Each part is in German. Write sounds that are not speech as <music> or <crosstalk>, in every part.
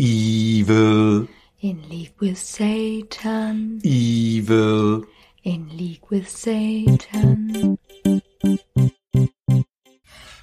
Evil. In league with Satan. Evil. In league with Satan.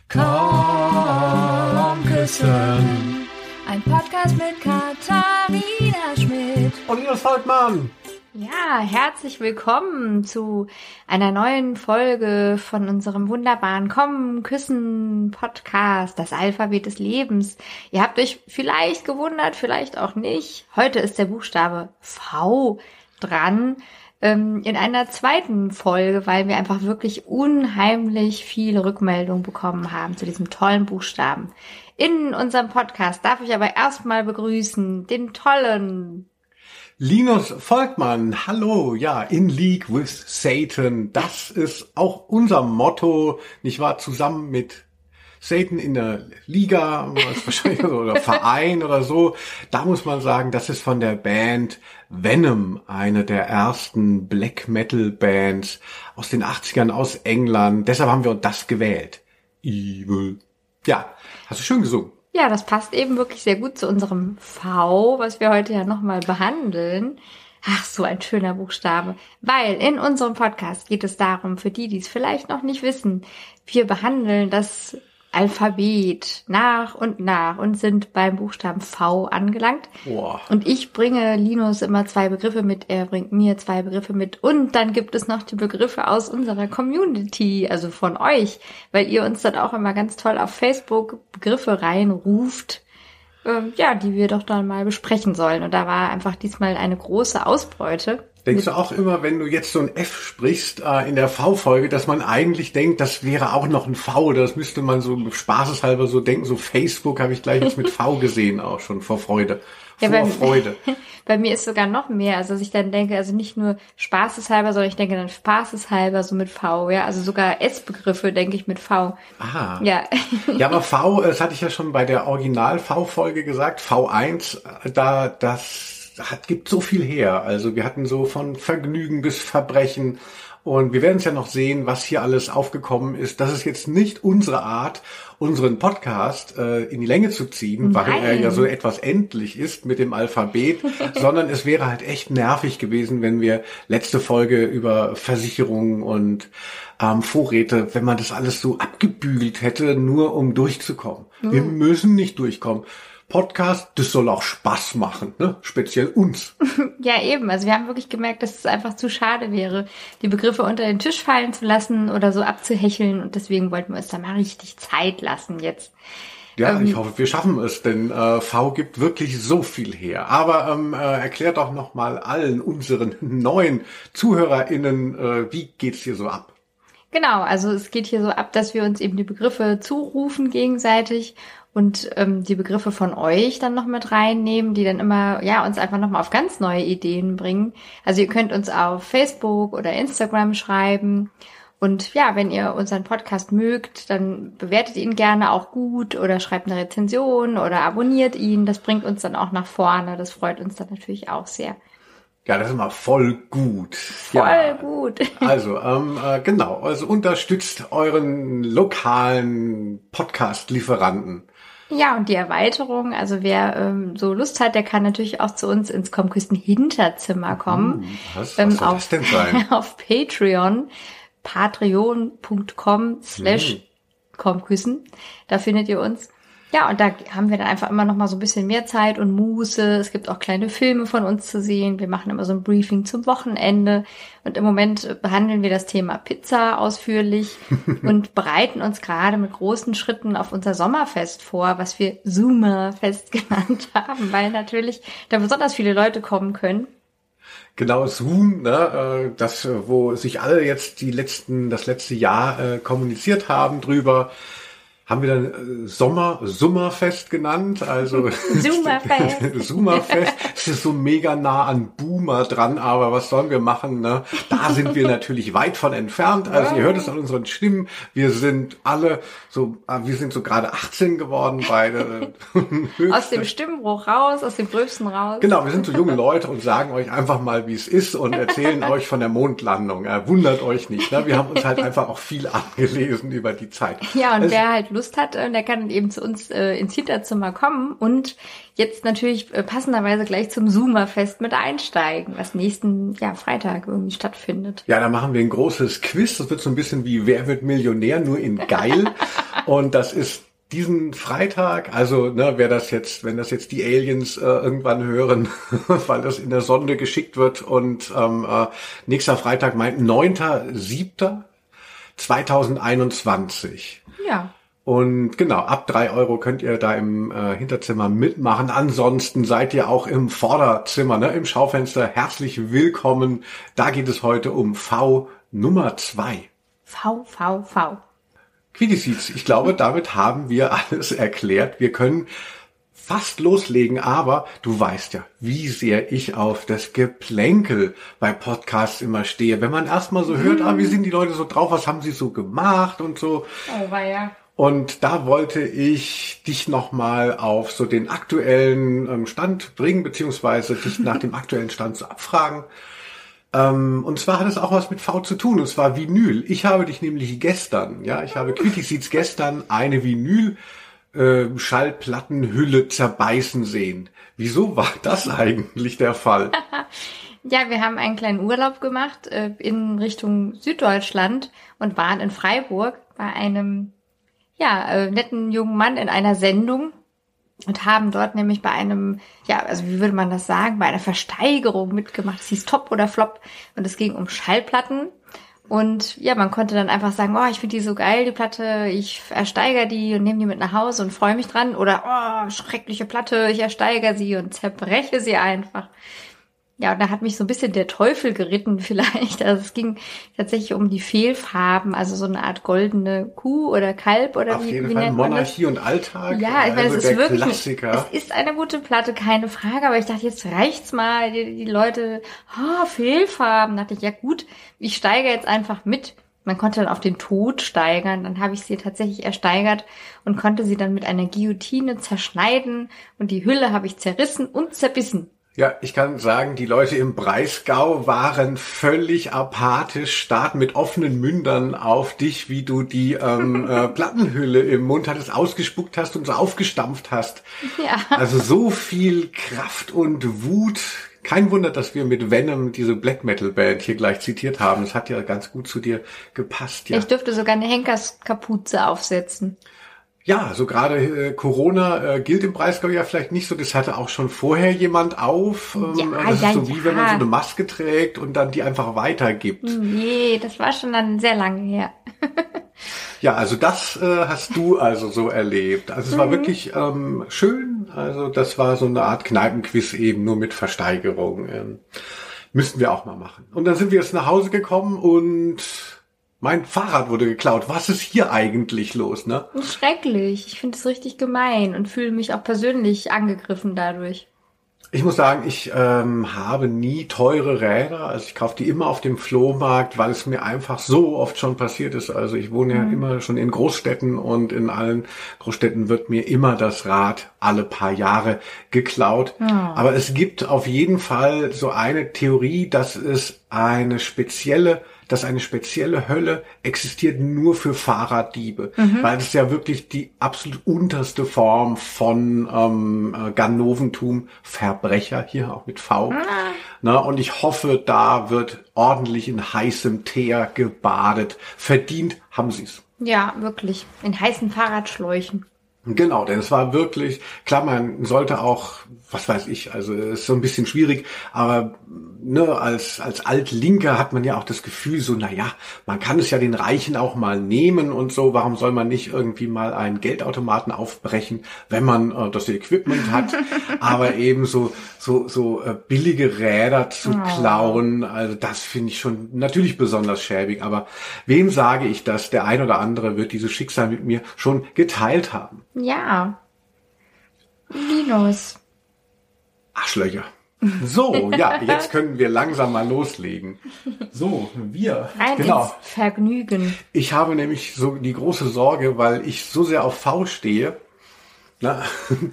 Komm küssen. Ein Podcast mit Katharina Schmidt. Und Linus Volkmann. Ja, herzlich willkommen zu einer neuen Folge von unserem wunderbaren Kommen, Küssen Podcast, das Alphabet des Lebens. Ihr habt euch vielleicht gewundert, vielleicht auch nicht. Heute ist der Buchstabe V dran ähm, in einer zweiten Folge, weil wir einfach wirklich unheimlich viele Rückmeldungen bekommen haben zu diesem tollen Buchstaben. In unserem Podcast darf ich aber erstmal begrüßen den tollen Linus Volkmann, hallo, ja, in League with Satan. Das ist auch unser Motto, nicht wahr? Zusammen mit Satan in der Liga, <laughs> wahrscheinlich so, oder Verein oder so. Da muss man sagen, das ist von der Band Venom, eine der ersten Black Metal Bands aus den 80ern aus England. Deshalb haben wir das gewählt. Evil. Ja, hast du schön gesungen. Ja, das passt eben wirklich sehr gut zu unserem V, was wir heute ja nochmal behandeln. Ach, so ein schöner Buchstabe. Weil in unserem Podcast geht es darum, für die, die es vielleicht noch nicht wissen, wir behandeln das Alphabet nach und nach und sind beim Buchstaben V angelangt. Boah. Und ich bringe Linus immer zwei Begriffe mit, er bringt mir zwei Begriffe mit. Und dann gibt es noch die Begriffe aus unserer Community, also von euch, weil ihr uns dann auch immer ganz toll auf Facebook Begriffe reinruft, ähm, ja, die wir doch dann mal besprechen sollen. Und da war einfach diesmal eine große Ausbeute. Denkst du auch immer, wenn du jetzt so ein F sprichst äh, in der V-Folge, dass man eigentlich denkt, das wäre auch noch ein V oder das müsste man so spaßeshalber so denken, so Facebook habe ich gleich jetzt mit V <laughs> gesehen auch schon vor Freude. Ja, vor bei- Freude. <laughs> Bei mir ist sogar noch mehr, also dass ich dann denke, also nicht nur spaßeshalber, sondern ich denke dann spaßeshalber so mit V, ja, also sogar S-Begriffe denke ich mit V. Aha. Ja, Ja, aber V, das hatte ich ja schon bei der Original-V-Folge gesagt, V1, äh, da, das hat, gibt so viel her. Also wir hatten so von Vergnügen bis Verbrechen. Und wir werden es ja noch sehen, was hier alles aufgekommen ist. Das ist jetzt nicht unsere Art, unseren Podcast äh, in die Länge zu ziehen, weil er Nein. ja so etwas endlich ist mit dem Alphabet, <laughs> sondern es wäre halt echt nervig gewesen, wenn wir letzte Folge über Versicherungen und ähm, Vorräte, wenn man das alles so abgebügelt hätte, nur um durchzukommen. Wir müssen nicht durchkommen. Podcast, das soll auch Spaß machen, ne? speziell uns. <laughs> ja eben, also wir haben wirklich gemerkt, dass es einfach zu schade wäre, die Begriffe unter den Tisch fallen zu lassen oder so abzuhecheln und deswegen wollten wir uns da mal richtig Zeit lassen jetzt. Ja, ich hoffe, wir schaffen es, denn äh, V gibt wirklich so viel her. Aber ähm, äh, erklär doch noch mal allen unseren <laughs> neuen ZuhörerInnen, äh, wie geht's hier so ab? Genau, also es geht hier so ab, dass wir uns eben die Begriffe zurufen gegenseitig und ähm, die Begriffe von euch dann noch mit reinnehmen, die dann immer, ja, uns einfach nochmal auf ganz neue Ideen bringen. Also ihr könnt uns auf Facebook oder Instagram schreiben. Und ja, wenn ihr unseren Podcast mögt, dann bewertet ihn gerne auch gut oder schreibt eine Rezension oder abonniert ihn. Das bringt uns dann auch nach vorne. Das freut uns dann natürlich auch sehr. Ja, das ist mal voll gut. Voll ja. gut. <laughs> Also, ähm, äh, genau, also unterstützt euren lokalen Podcast-Lieferanten. Ja, und die Erweiterung, also wer ähm, so Lust hat, der kann natürlich auch zu uns ins Kommküsten Hinterzimmer kommen. Hm, was, Ähm, was soll auf, das denn sein? <laughs> auf Patreon, patreon.com slash Hm. Kommküssen. Da findet ihr uns. Ja, und da haben wir dann einfach immer noch mal so ein bisschen mehr Zeit und Muße. Es gibt auch kleine Filme von uns zu sehen. Wir machen immer so ein Briefing zum Wochenende. Und im Moment behandeln wir das Thema Pizza ausführlich <laughs> und bereiten uns gerade mit großen Schritten auf unser Sommerfest vor, was wir Zoomerfest <laughs> genannt haben, weil natürlich da besonders viele Leute kommen können. Genau, Zoom, ne, äh, das, wo sich alle jetzt die letzten, das letzte Jahr äh, kommuniziert haben drüber, haben wir dann äh, Sommer, Summerfest genannt, also <laughs> Zoomerfest. Zoomerfest. <laughs> Es ist so mega nah an Boomer dran, aber was sollen wir machen, ne? Da sind wir natürlich weit von entfernt. Also ihr hört es an unseren Stimmen. Wir sind alle so, ah, wir sind so gerade 18 geworden, beide. <laughs> Aus dem Stimmbruch raus, aus dem Gröbsten raus. Genau, wir sind so junge Leute und sagen euch einfach mal, wie es ist und erzählen euch von der Mondlandung. Wundert euch nicht. Ne? Wir haben uns halt einfach auch viel angelesen über die Zeit. Ja, und Also, wer halt Lust hat, äh, der kann eben zu uns äh, ins Hinterzimmer kommen und jetzt natürlich äh, passenderweise gleich zum Zoomer-Fest mit einsteigen, was nächsten ja, Freitag irgendwie stattfindet. Ja, da machen wir ein großes Quiz. Das wird so ein bisschen wie Wer wird Millionär, nur in geil. <laughs> und das ist diesen Freitag, also ne, wer das jetzt, wenn das jetzt die Aliens äh, irgendwann hören, <laughs> weil das in der Sonde geschickt wird und ähm, äh, nächster Freitag meint 9.7.2021. Ja. Und genau, ab drei Euro könnt ihr da im äh, Hinterzimmer mitmachen. Ansonsten seid ihr auch im Vorderzimmer, ne, im Schaufenster herzlich willkommen. Da geht es heute um V Nummer zwei. V, V, V. Quidisiz, ich glaube, <laughs> damit haben wir alles erklärt. Wir können fast loslegen, aber du weißt ja, wie sehr ich auf das Geplänkel bei Podcasts immer stehe. Wenn man erstmal so hört, ah, wie sind die Leute so drauf, was haben sie so gemacht und so. Oh, war ja. Und da wollte ich dich nochmal auf so den aktuellen ähm, Stand bringen, beziehungsweise dich nach dem <laughs> aktuellen Stand so abfragen. Ähm, und zwar hat es auch was mit V zu tun, und zwar Vinyl. Ich habe dich nämlich gestern, ja, ich habe Quitty gestern eine Vinyl äh, Schallplattenhülle zerbeißen sehen. Wieso war das <laughs> eigentlich der Fall? <laughs> ja, wir haben einen kleinen Urlaub gemacht äh, in Richtung Süddeutschland und waren in Freiburg bei einem ja, äh, netten jungen Mann in einer Sendung und haben dort nämlich bei einem, ja, also wie würde man das sagen, bei einer Versteigerung mitgemacht. Es hieß Top oder Flop und es ging um Schallplatten. Und ja, man konnte dann einfach sagen, oh, ich finde die so geil, die Platte, ich ersteigere die und nehme die mit nach Hause und freue mich dran. Oder, oh, schreckliche Platte, ich ersteigere sie und zerbreche sie einfach. Ja, und da hat mich so ein bisschen der Teufel geritten <laughs> vielleicht. Also es ging tatsächlich um die Fehlfarben, also so eine Art goldene Kuh oder Kalb oder Auf wie, jeden wie Fall nennt man das? Monarchie und Alltag. Ja, ich meine, also es ist wirklich, Klassiker. es ist eine gute Platte, keine Frage, aber ich dachte, jetzt reicht's mal, die, die Leute, oh, Fehlfarben, dachte ich, ja gut, ich steige jetzt einfach mit. Man konnte dann auf den Tod steigern, dann habe ich sie tatsächlich ersteigert und konnte sie dann mit einer Guillotine zerschneiden und die Hülle habe ich zerrissen und zerbissen. Ja, ich kann sagen, die Leute im Breisgau waren völlig apathisch, starten mit offenen Mündern auf dich, wie du die ähm, <laughs> äh, Plattenhülle im Mund hattest, ausgespuckt hast und so aufgestampft hast. Ja. Also so viel Kraft und Wut. Kein Wunder, dass wir mit Venom diese Black Metal Band hier gleich zitiert haben. Es hat ja ganz gut zu dir gepasst. Ja. Ich dürfte sogar eine Henkerskapuze aufsetzen. Ja, so gerade äh, Corona äh, gilt im Breisgau ja vielleicht nicht so. Das hatte auch schon vorher jemand auf. Ähm, Ja, das ja, ist so wie wenn man ja. so eine Maske trägt und dann die einfach weitergibt. Nee, das war schon dann sehr lange her. <laughs> Ja, also das äh, hast du also so erlebt. Also es war wirklich ähm, schön. Also das war so eine Art Kneipenquiz eben nur mit Versteigerung. Ähm, müssten wir auch mal machen. Und dann sind wir jetzt nach Hause gekommen und mein Fahrrad wurde geklaut. Was ist hier eigentlich los, ne? Schrecklich. Ich finde es richtig gemein und fühle mich auch persönlich angegriffen dadurch. Ich muss sagen, ich ähm, habe nie teure Räder. Also ich kaufe die immer auf dem Flohmarkt, weil es mir einfach so oft schon passiert ist. Also ich wohne ja immer schon in Großstädten und in allen Großstädten wird mir immer das Rad alle paar Jahre geklaut. Aber es gibt auf jeden Fall so eine Theorie, dass es eine spezielle dass eine spezielle Hölle existiert nur für Fahrraddiebe, weil es ja wirklich die absolut unterste Form von ähm, äh, Ganoventum, Verbrecher, hier auch mit V. Na, und ich hoffe, da wird ordentlich in heißem Teer gebadet. Verdient haben sie's. Ja, wirklich. In heißen Fahrradschläuchen. Genau, denn es war wirklich, klar, man sollte auch, was weiß ich, also es ist so ein bisschen schwierig, aber ne, als, als Altlinker hat man ja auch das Gefühl, so, na ja, man kann es ja den Reichen auch mal nehmen und so, warum soll man nicht irgendwie mal einen Geldautomaten aufbrechen, wenn man äh, das Equipment hat, <laughs> aber eben so, so, so äh, billige Räder zu klauen, also das finde ich schon natürlich besonders schäbig, aber wem sage ich das? Der ein oder andere wird dieses Schicksal mit mir schon geteilt haben. Ja. Linus. Arschlöcher. So, ja, jetzt können wir langsam mal loslegen. So, wir. Rein genau. Vergnügen. Ich habe nämlich so die große Sorge, weil ich so sehr auf V stehe, na,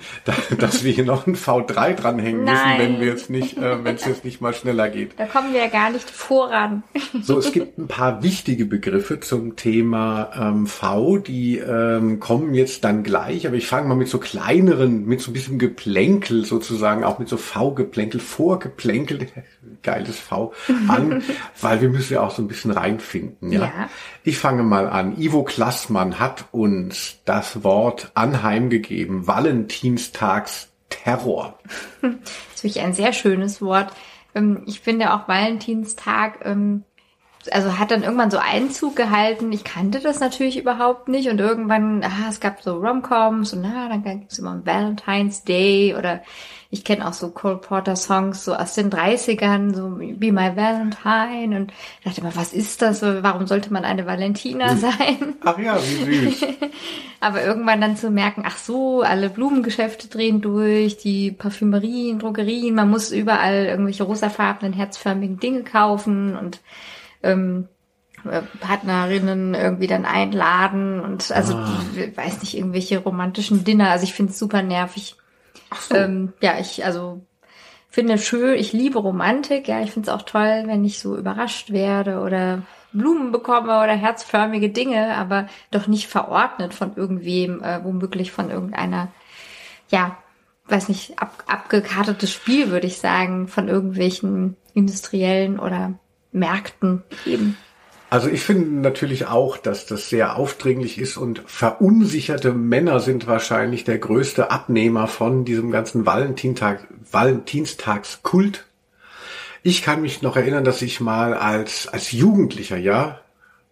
<laughs> dass wir hier noch ein V3 dranhängen müssen, Nein. wenn wir jetzt nicht, äh, wenn es jetzt nicht mal schneller geht. Da kommen wir ja gar nicht voran. <laughs> So, es gibt ein paar wichtige Begriffe zum Thema ähm, V, die ähm, kommen jetzt dann gleich, aber ich fange mal mit so kleineren, mit so ein bisschen Geplänkel sozusagen, auch mit so V-Geplänkel, Vorgeplänkel, geiles V, an, <laughs> weil wir müssen ja auch so ein bisschen reinfinden. Ja? Ja. Ich fange mal an. Ivo Klassmann hat uns das Wort anheimgegeben, Valentinstagsterror. <laughs> Das ist wirklich ein sehr schönes Wort. Ähm, Ich finde auch Valentinstag, ähm, also hat dann irgendwann so Einzug gehalten. Ich kannte das natürlich überhaupt nicht und irgendwann, ah, es gab so Romcoms und na, dann gibt's immer Valentine's Day oder ich kenne auch so Cole Porter Songs so aus den 30ern, so Be My Valentine und dachte mal, was ist das? Warum sollte man eine Valentina sein? Ach ja, wie süß. <laughs> Aber irgendwann dann zu merken, ach so, alle Blumengeschäfte drehen durch, die Parfümerien, Drogerien, man muss überall irgendwelche rosafarbenen, herzförmigen Dinge kaufen und ähm, äh, Partnerinnen irgendwie dann einladen und also ich weiß nicht, irgendwelche romantischen Dinner. Also ich finde es super nervig. Ach so. Ähm, ja, ich also finde schön, ich liebe Romantik, ja, ich finde es auch toll, wenn ich so überrascht werde oder Blumen bekomme oder herzförmige Dinge, aber doch nicht verordnet von irgendwem, äh, womöglich von irgendeiner, ja, weiß nicht, ab, abgekartetes Spiel, würde ich sagen, von irgendwelchen industriellen oder Märkten eben. Also ich finde natürlich auch, dass das sehr aufdringlich ist und verunsicherte Männer sind wahrscheinlich der größte Abnehmer von diesem ganzen Valentinstag, Valentinstagskult. Ich kann mich noch erinnern, dass ich mal als, als Jugendlicher, ja,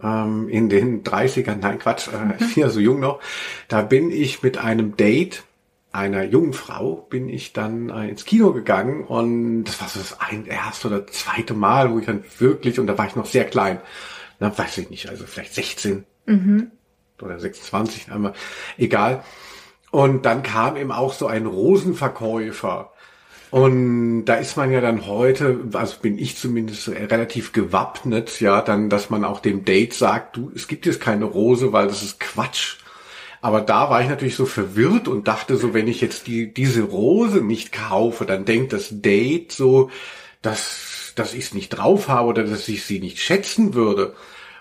ähm, in den 30ern, nein Quatsch, äh, ich bin <laughs> ja so jung noch, da bin ich mit einem Date einer jungen Frau bin ich dann äh, ins Kino gegangen und das war so das ein, erste oder zweite Mal, wo ich dann wirklich, und da war ich noch sehr klein, na, weiß ich nicht, also vielleicht 16 oder 26, einmal, egal. Und dann kam eben auch so ein Rosenverkäufer. Und da ist man ja dann heute, also bin ich zumindest relativ gewappnet, ja, dann, dass man auch dem Date sagt, du, es gibt jetzt keine Rose, weil das ist Quatsch. Aber da war ich natürlich so verwirrt und dachte so, wenn ich jetzt die, diese Rose nicht kaufe, dann denkt das Date so, dass, dass ich es nicht drauf habe oder dass ich sie nicht schätzen würde.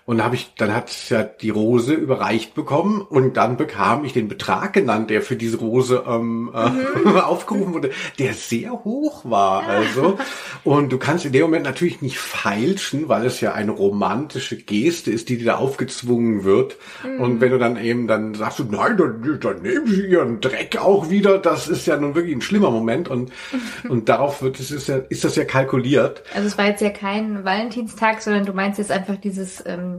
Und dann habe ich, dann hat ja die Rose überreicht bekommen und dann bekam ich den Betrag genannt, der für diese Rose ähm, äh, <laughs> aufgerufen wurde, der sehr hoch war. Also und du kannst in dem Moment natürlich nicht feilschen, weil es ja eine romantische Geste ist, die dir da aufgezwungen wird. Und wenn du dann eben dann sagst du, nein, dann, dann nehmen sie ihren Dreck auch wieder, das ist ja nun wirklich ein schlimmer Moment und <laughs> und darauf wird es ist ja ist das ja kalkuliert. Also es war jetzt ja kein Valentinstag, sondern du meinst jetzt einfach dieses ähm,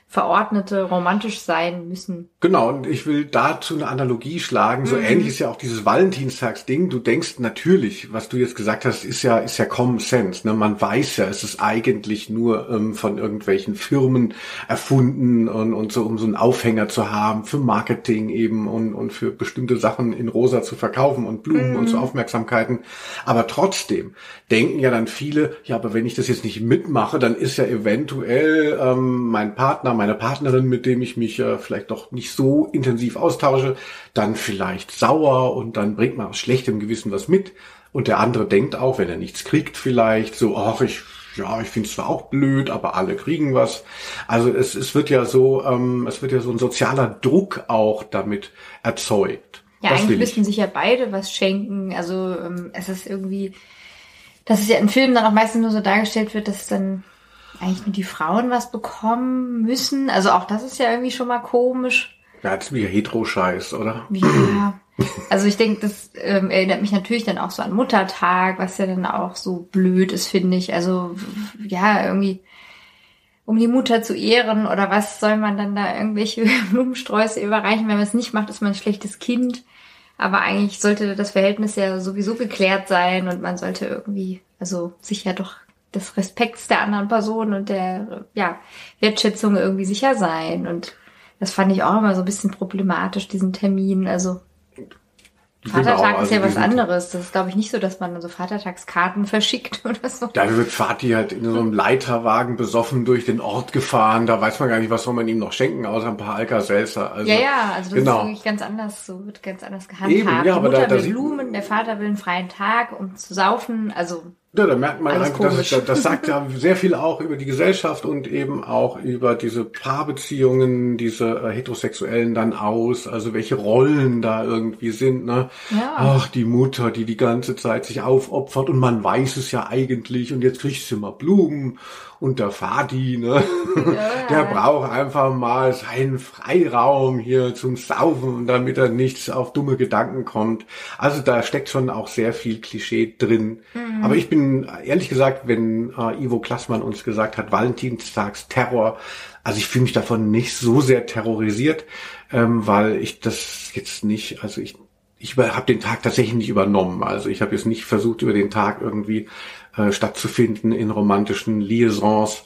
verordnete romantisch sein müssen. Genau, und ich will dazu eine Analogie schlagen. So ähnlich ist ja auch dieses Valentinstagsding. Du denkst natürlich, was du jetzt gesagt hast, ist ja, ist ja Common Sense. Ne? Man weiß ja, es ist eigentlich nur ähm, von irgendwelchen Firmen erfunden und, und so, um so einen Aufhänger zu haben für Marketing eben und, und für bestimmte Sachen in rosa zu verkaufen und Blumen und so Aufmerksamkeiten. Aber trotzdem denken ja dann viele, ja, aber wenn ich das jetzt nicht mitmache, dann ist ja eventuell ähm, mein Partner, meine Partnerin, mit dem ich mich äh, vielleicht doch nicht so intensiv austausche, dann vielleicht sauer und dann bringt man aus schlechtem Gewissen was mit. Und der andere denkt auch, wenn er nichts kriegt, vielleicht so, ach, ich, ja, ich finde es zwar auch blöd, aber alle kriegen was. Also es, es wird ja so, ähm, es wird ja so ein sozialer Druck auch damit erzeugt. Ja, Das eigentlich müssten sich ja beide was schenken. Also ähm, es ist irgendwie, dass es ja in Filmen dann auch meistens nur so dargestellt wird, dass dann eigentlich nur die Frauen was bekommen müssen. Also auch das ist ja irgendwie schon mal komisch. Ja, ist wie Hetero-Scheiß, oder? Ja. Also ich denke, das ähm, erinnert mich natürlich dann auch so an Muttertag, was ja dann auch so blöd ist, finde ich. Also ja, irgendwie um die Mutter zu ehren oder was soll man dann da irgendwelche <laughs> Blumensträuße überreichen? Wenn man es nicht macht, ist man ein schlechtes Kind. Aber eigentlich sollte das Verhältnis ja sowieso geklärt sein und man sollte irgendwie, also sich ja doch des Respekts der anderen Person und der ja, Wertschätzung irgendwie sicher sein. Und das fand ich auch immer so ein bisschen problematisch, diesen Termin. Also Vatertag Genau, ist ja also was anderes. Das ist, glaube ich, nicht so, dass man so Vatertagskarten <laughs> verschickt oder so. Da wird Vati halt in so einem Leiterwagen besoffen durch den Ort gefahren. Da weiß man gar nicht, was soll man ihm noch schenken, außer ein paar Alka-Seltzer. Also, Ja, ja, also das genau. ist wirklich ganz anders, so wird ganz anders gehandhabt. Eben, ja, Die aber Mutter da- da will Blumen, der Vater will einen freien Tag, um zu saufen. Also Ja, da merkt man Alles einfach, das, komisch. das, das sagt ja <laughs> sehr viel auch über die Gesellschaft und eben auch über diese Paarbeziehungen, diese äh, Heterosexuellen dann aus, also welche Rollen da irgendwie sind, ne? Ja. Ach, die Mutter, die die ganze Zeit sich aufopfert und man weiß es ja eigentlich und jetzt kriegt sie mal Blumen und der Vati, ne? <laughs> Der braucht einfach mal seinen Freiraum hier zum Saufen, damit er nicht auf dumme Gedanken kommt. Also da steckt schon auch sehr viel Klischee drin. Aber ich bin ehrlich gesagt, wenn äh, Ivo Klassmann uns gesagt hat, Valentinstagsterror, also ich fühle mich davon nicht so sehr terrorisiert, ähm, weil ich das jetzt nicht, also ich ich habe den Tag tatsächlich nicht übernommen. Also ich habe jetzt nicht versucht, über den Tag irgendwie äh, stattzufinden in romantischen Liaisons.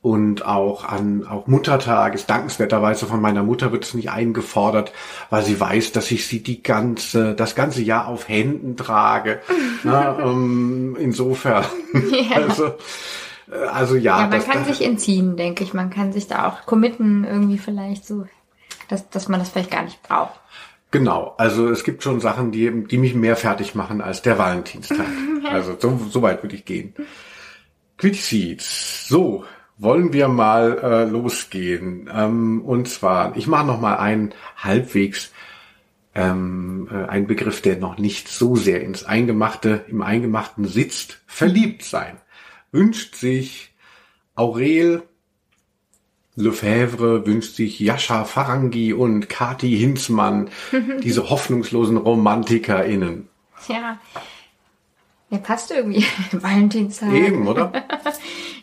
Und auch an auch Muttertag ist dankenswerterweise von meiner Mutter wird es nicht eingefordert, weil sie weiß, dass ich sie die ganze, das ganze Jahr auf Händen trage. <laughs> Na, ähm, insofern. Also, äh, also ja. Ja, man das, kann das, sich entziehen, denke ich. Man kann sich da auch committen, irgendwie vielleicht so, dass, dass man das vielleicht gar nicht braucht. Genau, also es gibt schon Sachen, die, die mich mehr fertig machen als der Valentinstag. <laughs> Also so, so weit würde ich gehen. Quitseeds. So, wollen wir mal äh, losgehen. Ähm, und zwar, ich mache noch mal einen halbwegs ähm, äh, ein Begriff, der noch nicht so sehr ins Eingemachte, im Eingemachten sitzt. Verliebt sein. Wünscht sich Aurel Lefebvre wünscht sich Jascha Farangi und Kati Hinzmann, <laughs> diese hoffnungslosen RomantikerInnen. Ja. Ja, passt irgendwie. <laughs> Valentinstag. Eben, oder? <laughs>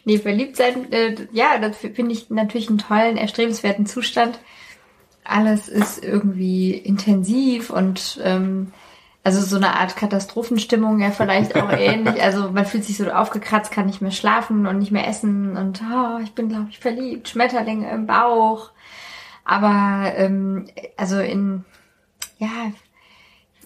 Nee, verliebt sein, äh, ja, das finde ich natürlich einen tollen, erstrebenswerten Zustand. Alles ist irgendwie intensiv und ähm, also so eine Art Katastrophenstimmung ja vielleicht auch <laughs> ähnlich. Also man fühlt sich so aufgekratzt, kann nicht mehr schlafen und nicht mehr essen und oh, ich bin, glaube ich, verliebt, Schmetterlinge im Bauch. Aber ähm, also in ja,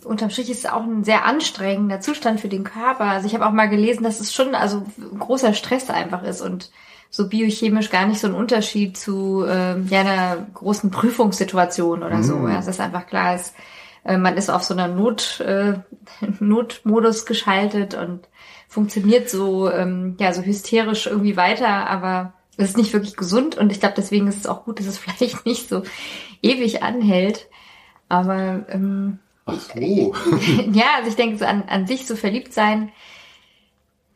unterm Strich ist es auch ein sehr anstrengender Zustand für den Körper. Also ich habe auch mal gelesen, dass es schon also großer Stress einfach ist und so biochemisch gar nicht so ein Unterschied zu ähm, ja, einer großen Prüfungssituation oder so. Ja, es ist einfach klar, es, äh, man ist auf so einer Not, äh, <laughs> Notmodus geschaltet und funktioniert so ähm, ja so hysterisch irgendwie weiter, aber es ist nicht wirklich gesund und ich glaube, deswegen ist es auch gut, dass es <laughs> vielleicht nicht so ewig anhält. Aber ähm, Ach so. <laughs> ja, also ich denke, so an, an sich so verliebt sein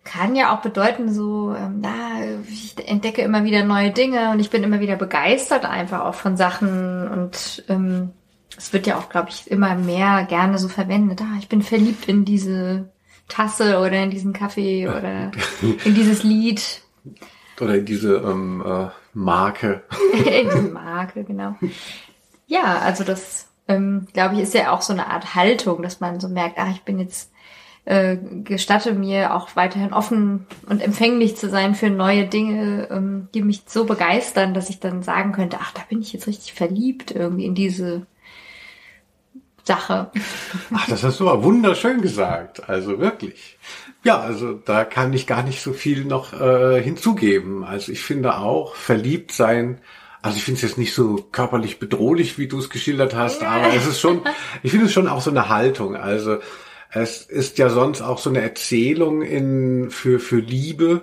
kann ja auch bedeuten, so, ähm, na, ich entdecke immer wieder neue Dinge und ich bin immer wieder begeistert einfach auch von Sachen und ähm, es wird ja auch, glaube ich, immer mehr gerne so verwendet. Ah, ich bin verliebt in diese Tasse oder in diesen Kaffee oder <laughs> in dieses Lied. Oder diese ähm, äh, Marke. <laughs> in diese Marke, genau. Ja, also das, ähm, glaube ich, ist ja auch so eine Art Haltung, dass man so merkt, ah, ich bin jetzt, äh, gestatte mir auch weiterhin offen und empfänglich zu sein für neue Dinge, ähm, die mich so begeistern, dass ich dann sagen könnte, ach, da bin ich jetzt richtig verliebt irgendwie in diese Sache. Ach, das hast du aber wunderschön gesagt. Also wirklich. Ja, also da kann ich gar nicht so viel noch äh, hinzugeben. Also ich finde auch, verliebt sein, also ich finde es jetzt nicht so körperlich bedrohlich, wie du es geschildert hast, aber es ist schon, ich finde es schon auch so eine Haltung. Also es ist ja sonst auch so eine Erzählung in für für Liebe,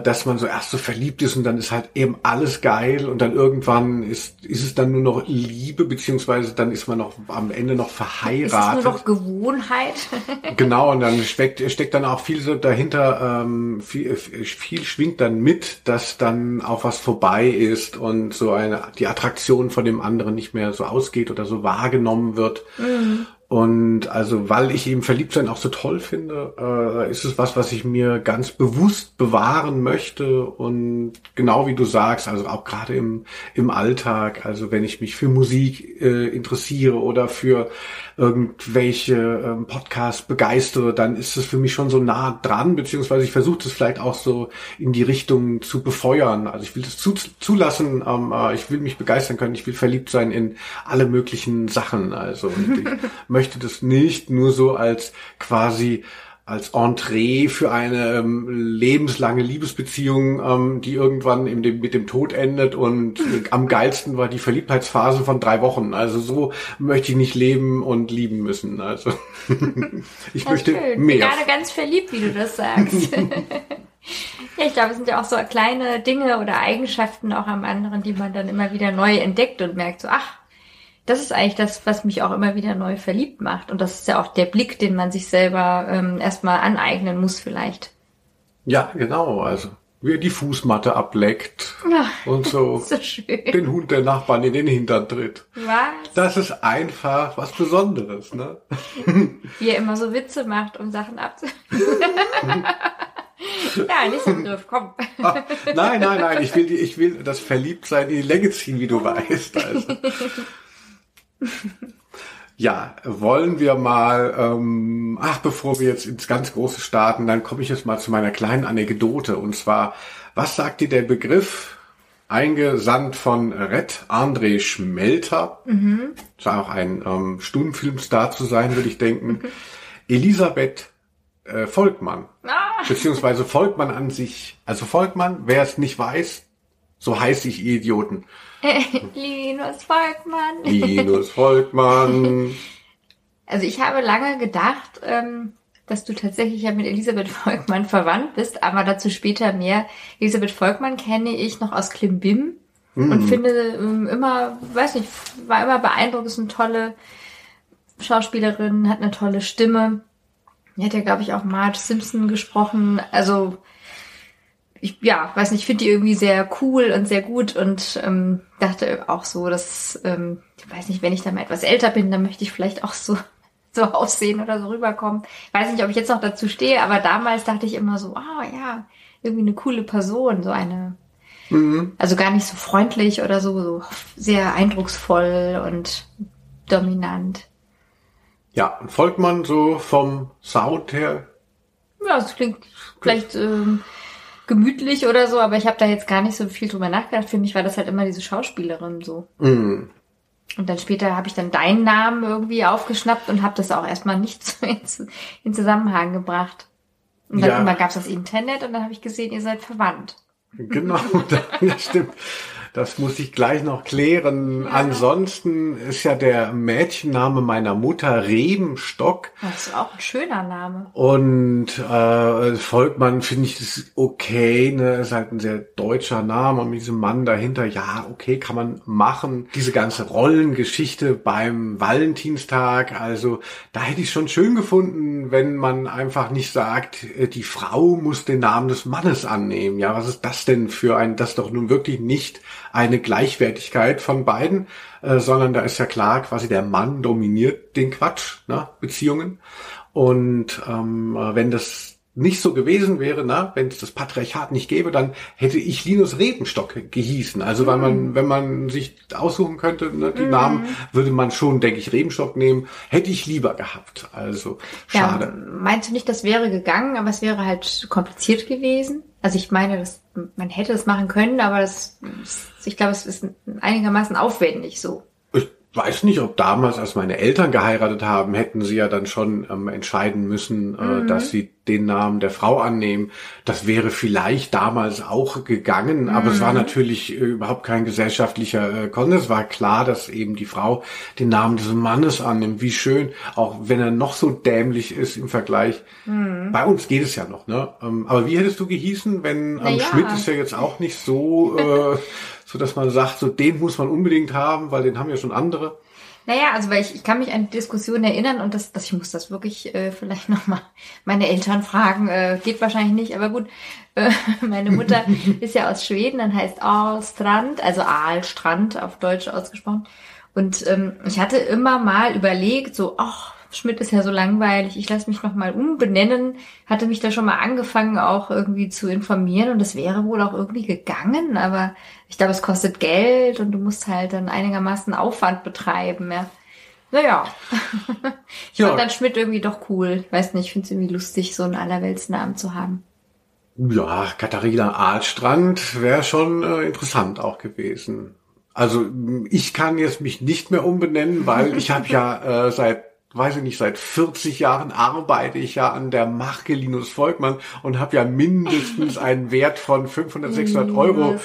dass man so erst so verliebt ist und dann ist halt eben alles geil und dann irgendwann ist ist es dann nur noch Liebe beziehungsweise dann ist man noch am Ende noch Ist es verheiratet. nur noch Gewohnheit? <laughs> Genau, und dann steckt, steckt dann auch viel so dahinter, ähm, viel, viel schwingt dann mit, dass dann auch was vorbei ist und so eine, die Attraktion von dem anderen nicht mehr so ausgeht oder so wahrgenommen wird. Und also, weil ich eben Verliebtsein auch so toll finde, äh, ist es was, was ich mir ganz bewusst bewahren möchte. Und genau wie du sagst, also auch gerade im, im Alltag, also wenn ich mich für Musik äh, interessiere oder für irgendwelche ähm, Podcasts begeistere, dann ist es für mich schon so nah dran, beziehungsweise ich versuche das vielleicht auch so in die Richtung zu befeuern. Also ich will das zu, zulassen, ähm, äh, ich will mich begeistern können, ich will verliebt sein in alle möglichen Sachen. Also ich <laughs> möchte das nicht nur so als quasi als Entree für eine ähm, lebenslange Liebesbeziehung, ähm, die irgendwann im, dem, mit dem Tod endet und äh, <laughs> am geilsten war die Verliebtheitsphase von drei Wochen. Also so möchte ich nicht leben und lieben müssen. Also <laughs> ich Ja, möchte schön. mehr. Gerade ganz verliebt, wie du das sagst. <laughs> ja, ich glaube, es sind ja auch so kleine Dinge oder Eigenschaften auch am anderen, die man dann immer wieder neu entdeckt und merkt so, ach, das ist eigentlich das, was mich auch immer wieder neu verliebt macht. Und das ist ja auch der Blick, den man sich selber ähm, erstmal aneignen muss vielleicht. Ja, genau. Also wie er die Fußmatte ableckt Ja, und so <laughs> so schön. den Hund der Nachbarn in den Hintern tritt. Was? Das ist einfach was Besonderes, ne? <laughs> Wie er immer so Witze macht, um Sachen abzu... <laughs> ja, nicht so doof, komm. Ah, nein, nein, nein, ich will, die, ich will das Verliebtsein in die Länge ziehen, wie du weißt. Also. Ja, wollen wir mal, ähm, ach, bevor wir jetzt ins ganz Große starten, dann komme ich jetzt mal zu meiner kleinen Anekdote. Und zwar, was sagt dir der Begriff, eingesandt von Red André Schmelter, mhm. ist auch ein ähm, Stummfilmstar zu sein, würde ich denken, <laughs> Elisabeth äh, Volkmann, Ah, beziehungsweise Volkmann an sich. Also Volkmann, wer es nicht weiß, so heiß ich Idioten. <laughs> Linus Volkmann. Linus Volkmann. <laughs> Also ich habe lange gedacht, ähm, dass du tatsächlich ja mit Elisabeth Volkmann verwandt bist, aber dazu später mehr. Elisabeth Volkmann kenne ich noch aus Klimbim und finde ähm, immer, weiß nicht, war immer beeindruckend, ist eine tolle Schauspielerin, hat eine tolle Stimme. Die hat ja, glaube ich, auch Marge Simpson gesprochen. Also ich, ja, weiß nicht, ich finde die irgendwie sehr cool und sehr gut und ähm, dachte auch so, dass, ähm, ich weiß nicht, wenn ich dann mal etwas älter bin, dann möchte ich vielleicht auch so, so aussehen oder so rüberkommen. Weiß nicht, ob ich jetzt noch dazu stehe, aber damals dachte ich immer so, ah ja, irgendwie eine coole Person, so eine, also gar nicht so freundlich oder so, so sehr eindrucksvoll und dominant. Ja, und Volkmann so vom Sound her. Ja, es klingt vielleicht ähm, gemütlich oder so, aber ich habe da jetzt gar nicht so viel drüber nachgedacht. Für mich war das halt immer diese Schauspielerin so. Mm. Und dann später habe ich dann deinen Namen irgendwie aufgeschnappt und habe das auch erstmal nicht <laughs> so in, in Zusammenhang gebracht. Und dann Ja. immer gab's das Internet und dann habe ich gesehen, ihr seid verwandt. Genau, <laughs> das stimmt. Das muss ich gleich noch klären. Ansonsten ist ja der Mädchenname meiner Mutter Rebenstock. Das ist auch ein schöner Name. Und äh, Volkmann finde ich das okay, ne, ist halt ein sehr deutscher Name und mit diesem Mann dahinter, ja, okay, kann man machen. Diese ganze Rollengeschichte beim Valentinstag, also da hätte ich schon schön gefunden, wenn man einfach nicht sagt, äh, die Frau muss den Namen des Mannes annehmen. Ja, was ist das denn für ein, das doch nun wirklich nicht eine Gleichwertigkeit von beiden, äh, sondern da ist ja klar, quasi der Mann dominiert den Quatsch, ne, Beziehungen. Und ähm, äh, wenn das nicht so gewesen wäre, na, wenn es das Patriarchat nicht gäbe, dann hätte ich Linus Rebenstock gehießen. Also weil man, wenn man sich aussuchen könnte, ne, die Namen, würde man schon, denke ich, Rebenstock nehmen. Hätte ich lieber gehabt. Also schade. Ja, meinst du nicht, das wäre gegangen, aber es wäre halt kompliziert gewesen? Also ich meine, das, man hätte es machen können, aber das, ich glaube, es ist einigermaßen aufwendig so. Weiß nicht, ob damals, als meine Eltern geheiratet haben, hätten sie ja dann schon ähm, entscheiden müssen, äh, dass sie den Namen der Frau annehmen. Das wäre vielleicht damals auch gegangen, aber es war natürlich äh, überhaupt kein gesellschaftlicher äh, Konsens. Es war klar, dass eben die Frau den Namen des Mannes annimmt. Wie schön, auch wenn er noch so dämlich ist im Vergleich. Bei uns geht es ja noch, ne? Ähm, aber wie hättest du gehießen, wenn ähm, Na ja. Schmidt ist ja jetzt auch nicht so, äh, <laughs> so dass man sagt, so den muss man unbedingt haben, weil den haben ja schon andere. Naja, also weil ich, ich kann mich an die Diskussion erinnern und das, das ich muss das wirklich äh, vielleicht nochmal meine Eltern fragen, äh, geht wahrscheinlich nicht, aber gut, äh, <laughs> meine Mutter <laughs> ist ja aus Schweden, dann heißt Aalstrand, also Aalstrand auf Deutsch ausgesprochen. Und ähm, ich hatte immer mal überlegt, so, ach, Schmidt ist ja so langweilig, ich lasse mich nochmal umbenennen, hatte mich da schon mal angefangen, auch irgendwie zu informieren und das wäre wohl auch irgendwie gegangen, aber ich glaube, es kostet Geld und du musst halt dann einigermaßen Aufwand betreiben, ja. Naja. <laughs> ich Ja. fand dann Schmidt irgendwie doch cool. Weiß nicht, ich finde es irgendwie lustig, so einen Allerweltsnamen zu haben. Ja, Katharina Ahlstrand wäre schon äh, interessant auch gewesen. Also ich kann jetzt mich nicht mehr umbenennen, weil ich habe ja <laughs> äh, seit weiß ich nicht, seit 40 Jahren arbeite ich ja an der Marke Linus Volkmann und habe ja mindestens einen Wert von 500, 600 Euro.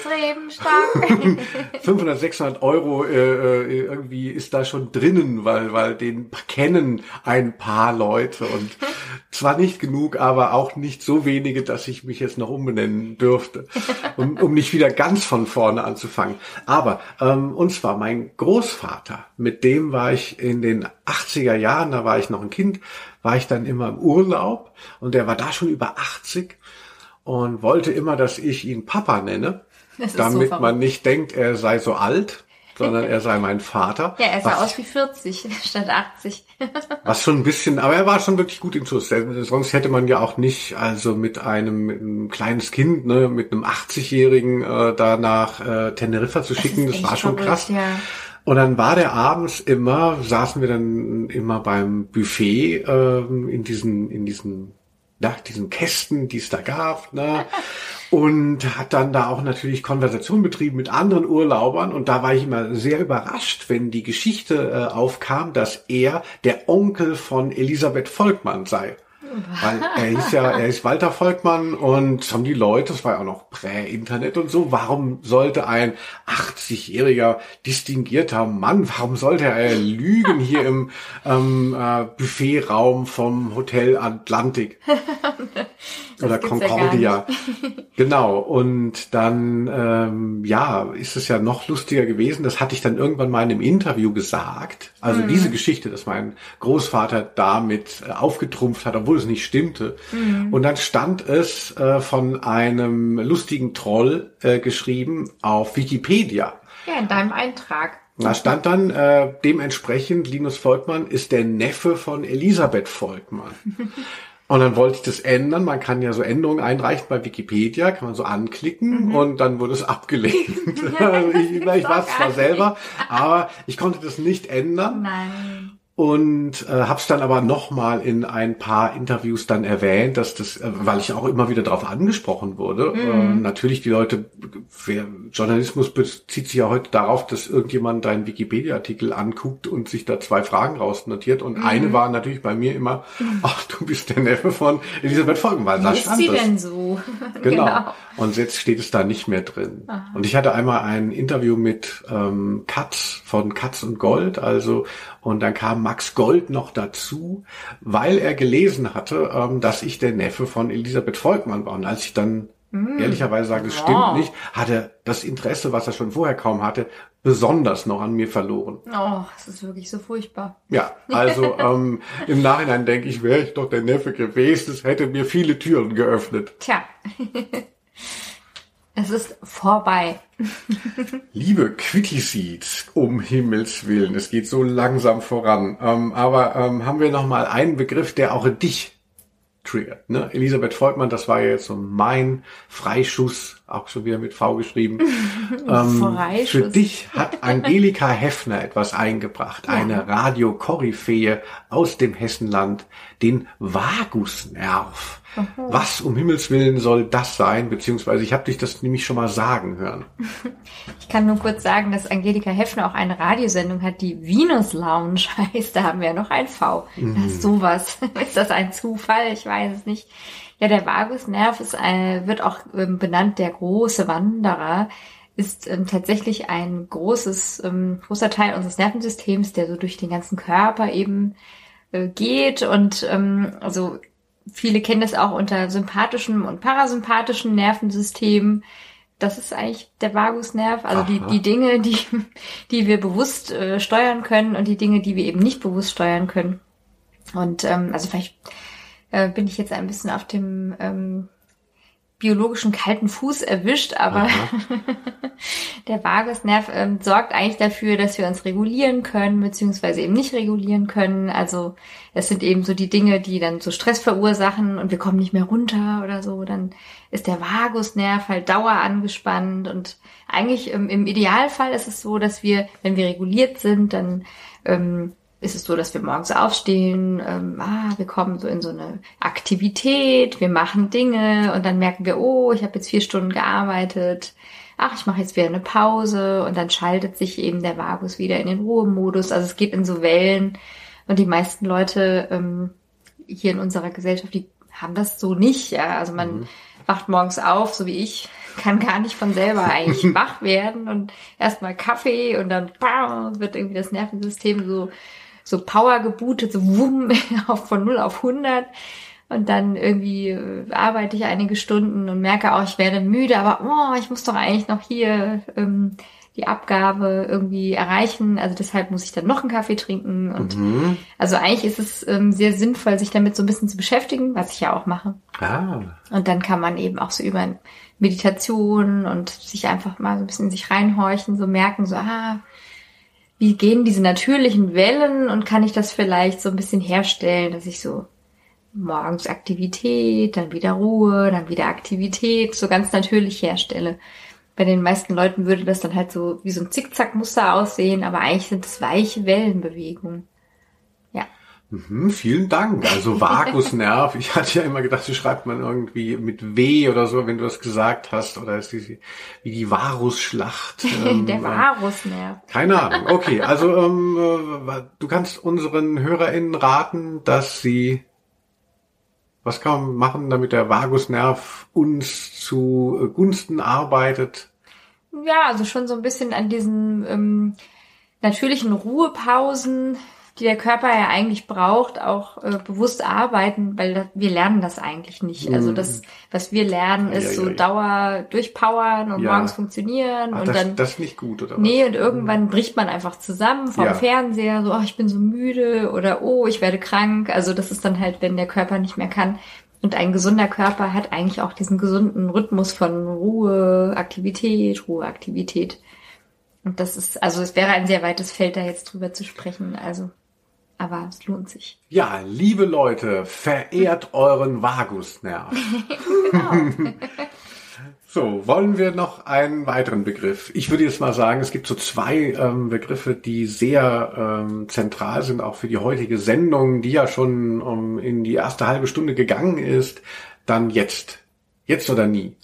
500, 600 <laughs> Euro äh, äh, irgendwie ist da schon drinnen, weil, weil den kennen ein paar Leute und zwar nicht genug, aber auch nicht so wenige, dass ich mich jetzt noch umbenennen dürfte, um, um nicht wieder ganz von vorne anzufangen. Aber, ähm, und zwar mein Großvater, mit dem war ich in den 80er Jahren, da war ich noch ein Kind, war ich dann immer im Urlaub und der war da schon über 80 und wollte immer, dass ich ihn Papa nenne, damit so man nicht denkt, er sei so alt sondern er sei mein Vater. Ja, er sah was, aus wie 40 <laughs> statt 80. was schon ein bisschen, aber er war schon wirklich gut im Schuss. Sonst hätte man ja auch nicht, also mit einem, mit einem kleines Kind, ne, mit einem 80-Jährigen äh, da nach äh, Teneriffa zu schicken, das, das war schon verrückt, krass. Ja. Und dann war der abends immer, saßen wir dann immer beim Buffet äh, in diesen, in diesen, ja, diesen Kästen, die es da gab. Ne? <laughs> und hat dann da auch natürlich Konversation betrieben mit anderen Urlaubern und da war ich immer sehr überrascht, wenn die Geschichte äh, aufkam, dass er der Onkel von Elisabeth Volkmann sei. Weil er hieß ja, er ist Walter Volkmann und haben die Leute, das war ja auch noch Prä-Internet und so, warum sollte ein 80-jähriger distinguierter Mann, warum sollte er lügen hier im ähm, äh, Buffetraum vom Hotel Atlantik? <laughs> Oder Concordia. Ja <laughs> genau. Und dann, ähm, ja, ist es ja noch lustiger gewesen. Das hatte ich dann irgendwann mal in einem Interview gesagt. Also mhm. diese Geschichte, dass mein Großvater damit äh, aufgetrumpft hat, obwohl es nicht stimmte. Mhm. Und dann stand es äh, von einem lustigen Troll äh, geschrieben auf Wikipedia. Ja, in deinem Eintrag. Da stand dann äh, dementsprechend, Linus Volkmann ist der Neffe von Elisabeth Volkmann. <laughs> Und dann wollte ich das ändern. Man kann ja so Änderungen einreichen bei Wikipedia, kann man so anklicken mhm. und dann wurde es abgelehnt. <laughs> also <laughs> ich, ich war es zwar selber, aber ich konnte das nicht ändern. Nein und äh, habe es dann aber nochmal in ein paar Interviews dann erwähnt, dass das, äh, weil ich auch immer wieder darauf angesprochen wurde. Mhm. Äh, natürlich die Leute, wer, Journalismus bezieht sich ja heute darauf, dass irgendjemand deinen Wikipedia-Artikel anguckt und sich da zwei Fragen rausnotiert. Und mhm. eine war natürlich bei mir immer, mhm. ach, du bist der Neffe von Elisabeth Folgenwald. Wie ist sie das. denn so? <laughs> genau. genau. Und jetzt steht es da nicht mehr drin. Aha. Und ich hatte einmal ein Interview mit ähm, Katz von Katz und Gold, also und dann kam Max Gold noch dazu, weil er gelesen hatte, ähm, dass ich der Neffe von Elisabeth Volkmann war. Und als ich dann mm. ehrlicherweise sage, es stimmt nicht, hatte das Interesse, was er schon vorher kaum hatte, besonders noch an mir verloren. Oh, das ist wirklich so furchtbar. Ja, also <laughs> ähm, im Nachhinein denke ich, wäre ich doch der Neffe gewesen, es hätte mir viele Türen geöffnet. Tja. <laughs> Es ist vorbei. <laughs> Liebe Quickie Seeds, um Himmels Willen, es geht so langsam voran. Ähm, aber ähm, haben wir noch mal einen Begriff, der auch dich triggert. Ne? Elisabeth Volkmann, das war ja jetzt so mein Freischuss, auch schon wieder mit V geschrieben. <laughs> ähm, für dich hat Angelika Heffner etwas eingebracht, ja. eine Radio-Koryphäe aus dem Hessenland, den Vagusnerv. Was um Himmels Willen soll das sein? Beziehungsweise ich habe dich das nämlich schon mal sagen hören. Ich kann nur kurz sagen, dass Angelika Heffner auch eine Radiosendung hat, die Venus Lounge heißt. Da haben wir ja noch ein V. Mhm. Das ist sowas. <laughs> Ist das ein Zufall? Ich weiß es nicht. Ja, der Vagusnerv ist ein, wird auch ähm, benannt der große Wanderer ist ähm, tatsächlich ein großes, ähm, großer Teil unseres Nervensystems, der so durch den ganzen Körper eben äh, geht und ähm, also viele kennen das auch unter sympathischem und parasympathischem Nervensystem. Das ist eigentlich der Vagusnerv, also die, die Dinge, die, die wir bewusst äh, steuern können und die Dinge, die wir eben nicht bewusst steuern können. Und ähm, also vielleicht äh, bin ich jetzt ein bisschen auf dem ähm, biologischen kalten Fuß erwischt, aber <laughs> der Vagusnerv ähm, sorgt eigentlich dafür, dass wir uns regulieren können, beziehungsweise eben nicht regulieren können. Also es sind eben so die Dinge, die dann so Stress verursachen und wir kommen nicht mehr runter oder so. Dann ist der Vagusnerv halt dauer angespannt und eigentlich ähm, im Idealfall ist es so, dass wir, wenn wir reguliert sind, dann ähm, ist es so, dass wir morgens aufstehen, ähm, ah, wir kommen so in so eine Aktivität, wir machen Dinge und dann merken wir, oh, ich habe jetzt vier Stunden gearbeitet, ach, ich mache jetzt wieder eine Pause und dann schaltet sich eben der Vagus wieder in den Ruhemodus. Also es geht in so Wellen Und die meisten Leute ähm, hier in unserer Gesellschaft, die haben das so nicht. Ja? Also man mhm. wacht morgens auf, so wie ich, kann gar nicht von selber eigentlich <laughs> wach werden und erstmal Kaffee und dann bam, wird irgendwie das Nervensystem so so Power gebootet, so wumm, <laughs> von 0 auf 100. Und dann irgendwie äh, arbeite ich einige Stunden und merke auch, ich werde müde, aber oh, ich muss doch eigentlich noch hier ähm, die Abgabe irgendwie erreichen. Also deshalb muss ich dann noch einen Kaffee trinken. Und mhm. also eigentlich ist es ähm, sehr sinnvoll, sich damit so ein bisschen zu beschäftigen, was ich ja auch mache. Ah. Und dann kann man eben auch so über Meditation und sich einfach mal so ein bisschen sich reinhorchen, so merken, so, ah, wie gehen diese natürlichen Wellen und kann ich das vielleicht so ein bisschen herstellen, dass ich so morgens Aktivität, dann wieder Ruhe, dann wieder Aktivität, so ganz natürlich herstelle bei den meisten Leuten würde das dann halt so wie so ein Zickzackmuster aussehen, aber eigentlich sind es weiche Wellenbewegungen. Mhm, vielen Dank. Also Vagusnerv. <laughs> ich hatte ja immer gedacht, wie schreibt man irgendwie mit W oder so, wenn du das gesagt hast, oder ist die wie die Varusschlacht? <laughs> Ähm, Der Varusnerv. Keine Ahnung. Okay, also ähm, äh, du kannst unseren HörerInnen raten, dass sie was kann man machen, damit der Vagusnerv uns zu äh, Gunsten arbeitet? Ja, also schon so ein bisschen an diesen ähm, natürlichen Ruhepausen, die der Körper ja eigentlich braucht, auch äh, bewusst arbeiten, weil das, wir lernen das eigentlich nicht. Also das, was wir lernen, ist ja, ja, so ja. Dauer durchpowern und morgens funktionieren Ach, und das, dann. Das ist nicht gut, oder? Nee, was? und irgendwann bricht man einfach zusammen vom Fernseher, so, oh, ich bin so müde oder oh, ich werde krank. Also das ist dann halt, wenn der Körper nicht mehr kann. Und ein gesunder Körper hat eigentlich auch diesen gesunden Rhythmus von Ruhe, Aktivität, Ruhe, Aktivität. Und das ist, also es wäre ein sehr weites Feld, da jetzt drüber zu sprechen. Also, aber es lohnt sich. Ja, liebe Leute, verehrt <laughs> euren Vagusnerv. <laughs> genau. <laughs> So, wollen wir noch einen weiteren Begriff? Ich würde jetzt mal sagen, es gibt so zwei ähm, Begriffe, die sehr ähm, zentral sind, auch für die heutige Sendung, die ja schon um, ähm, in die erste halbe Stunde gegangen ist. Dann jetzt. Jetzt oder nie.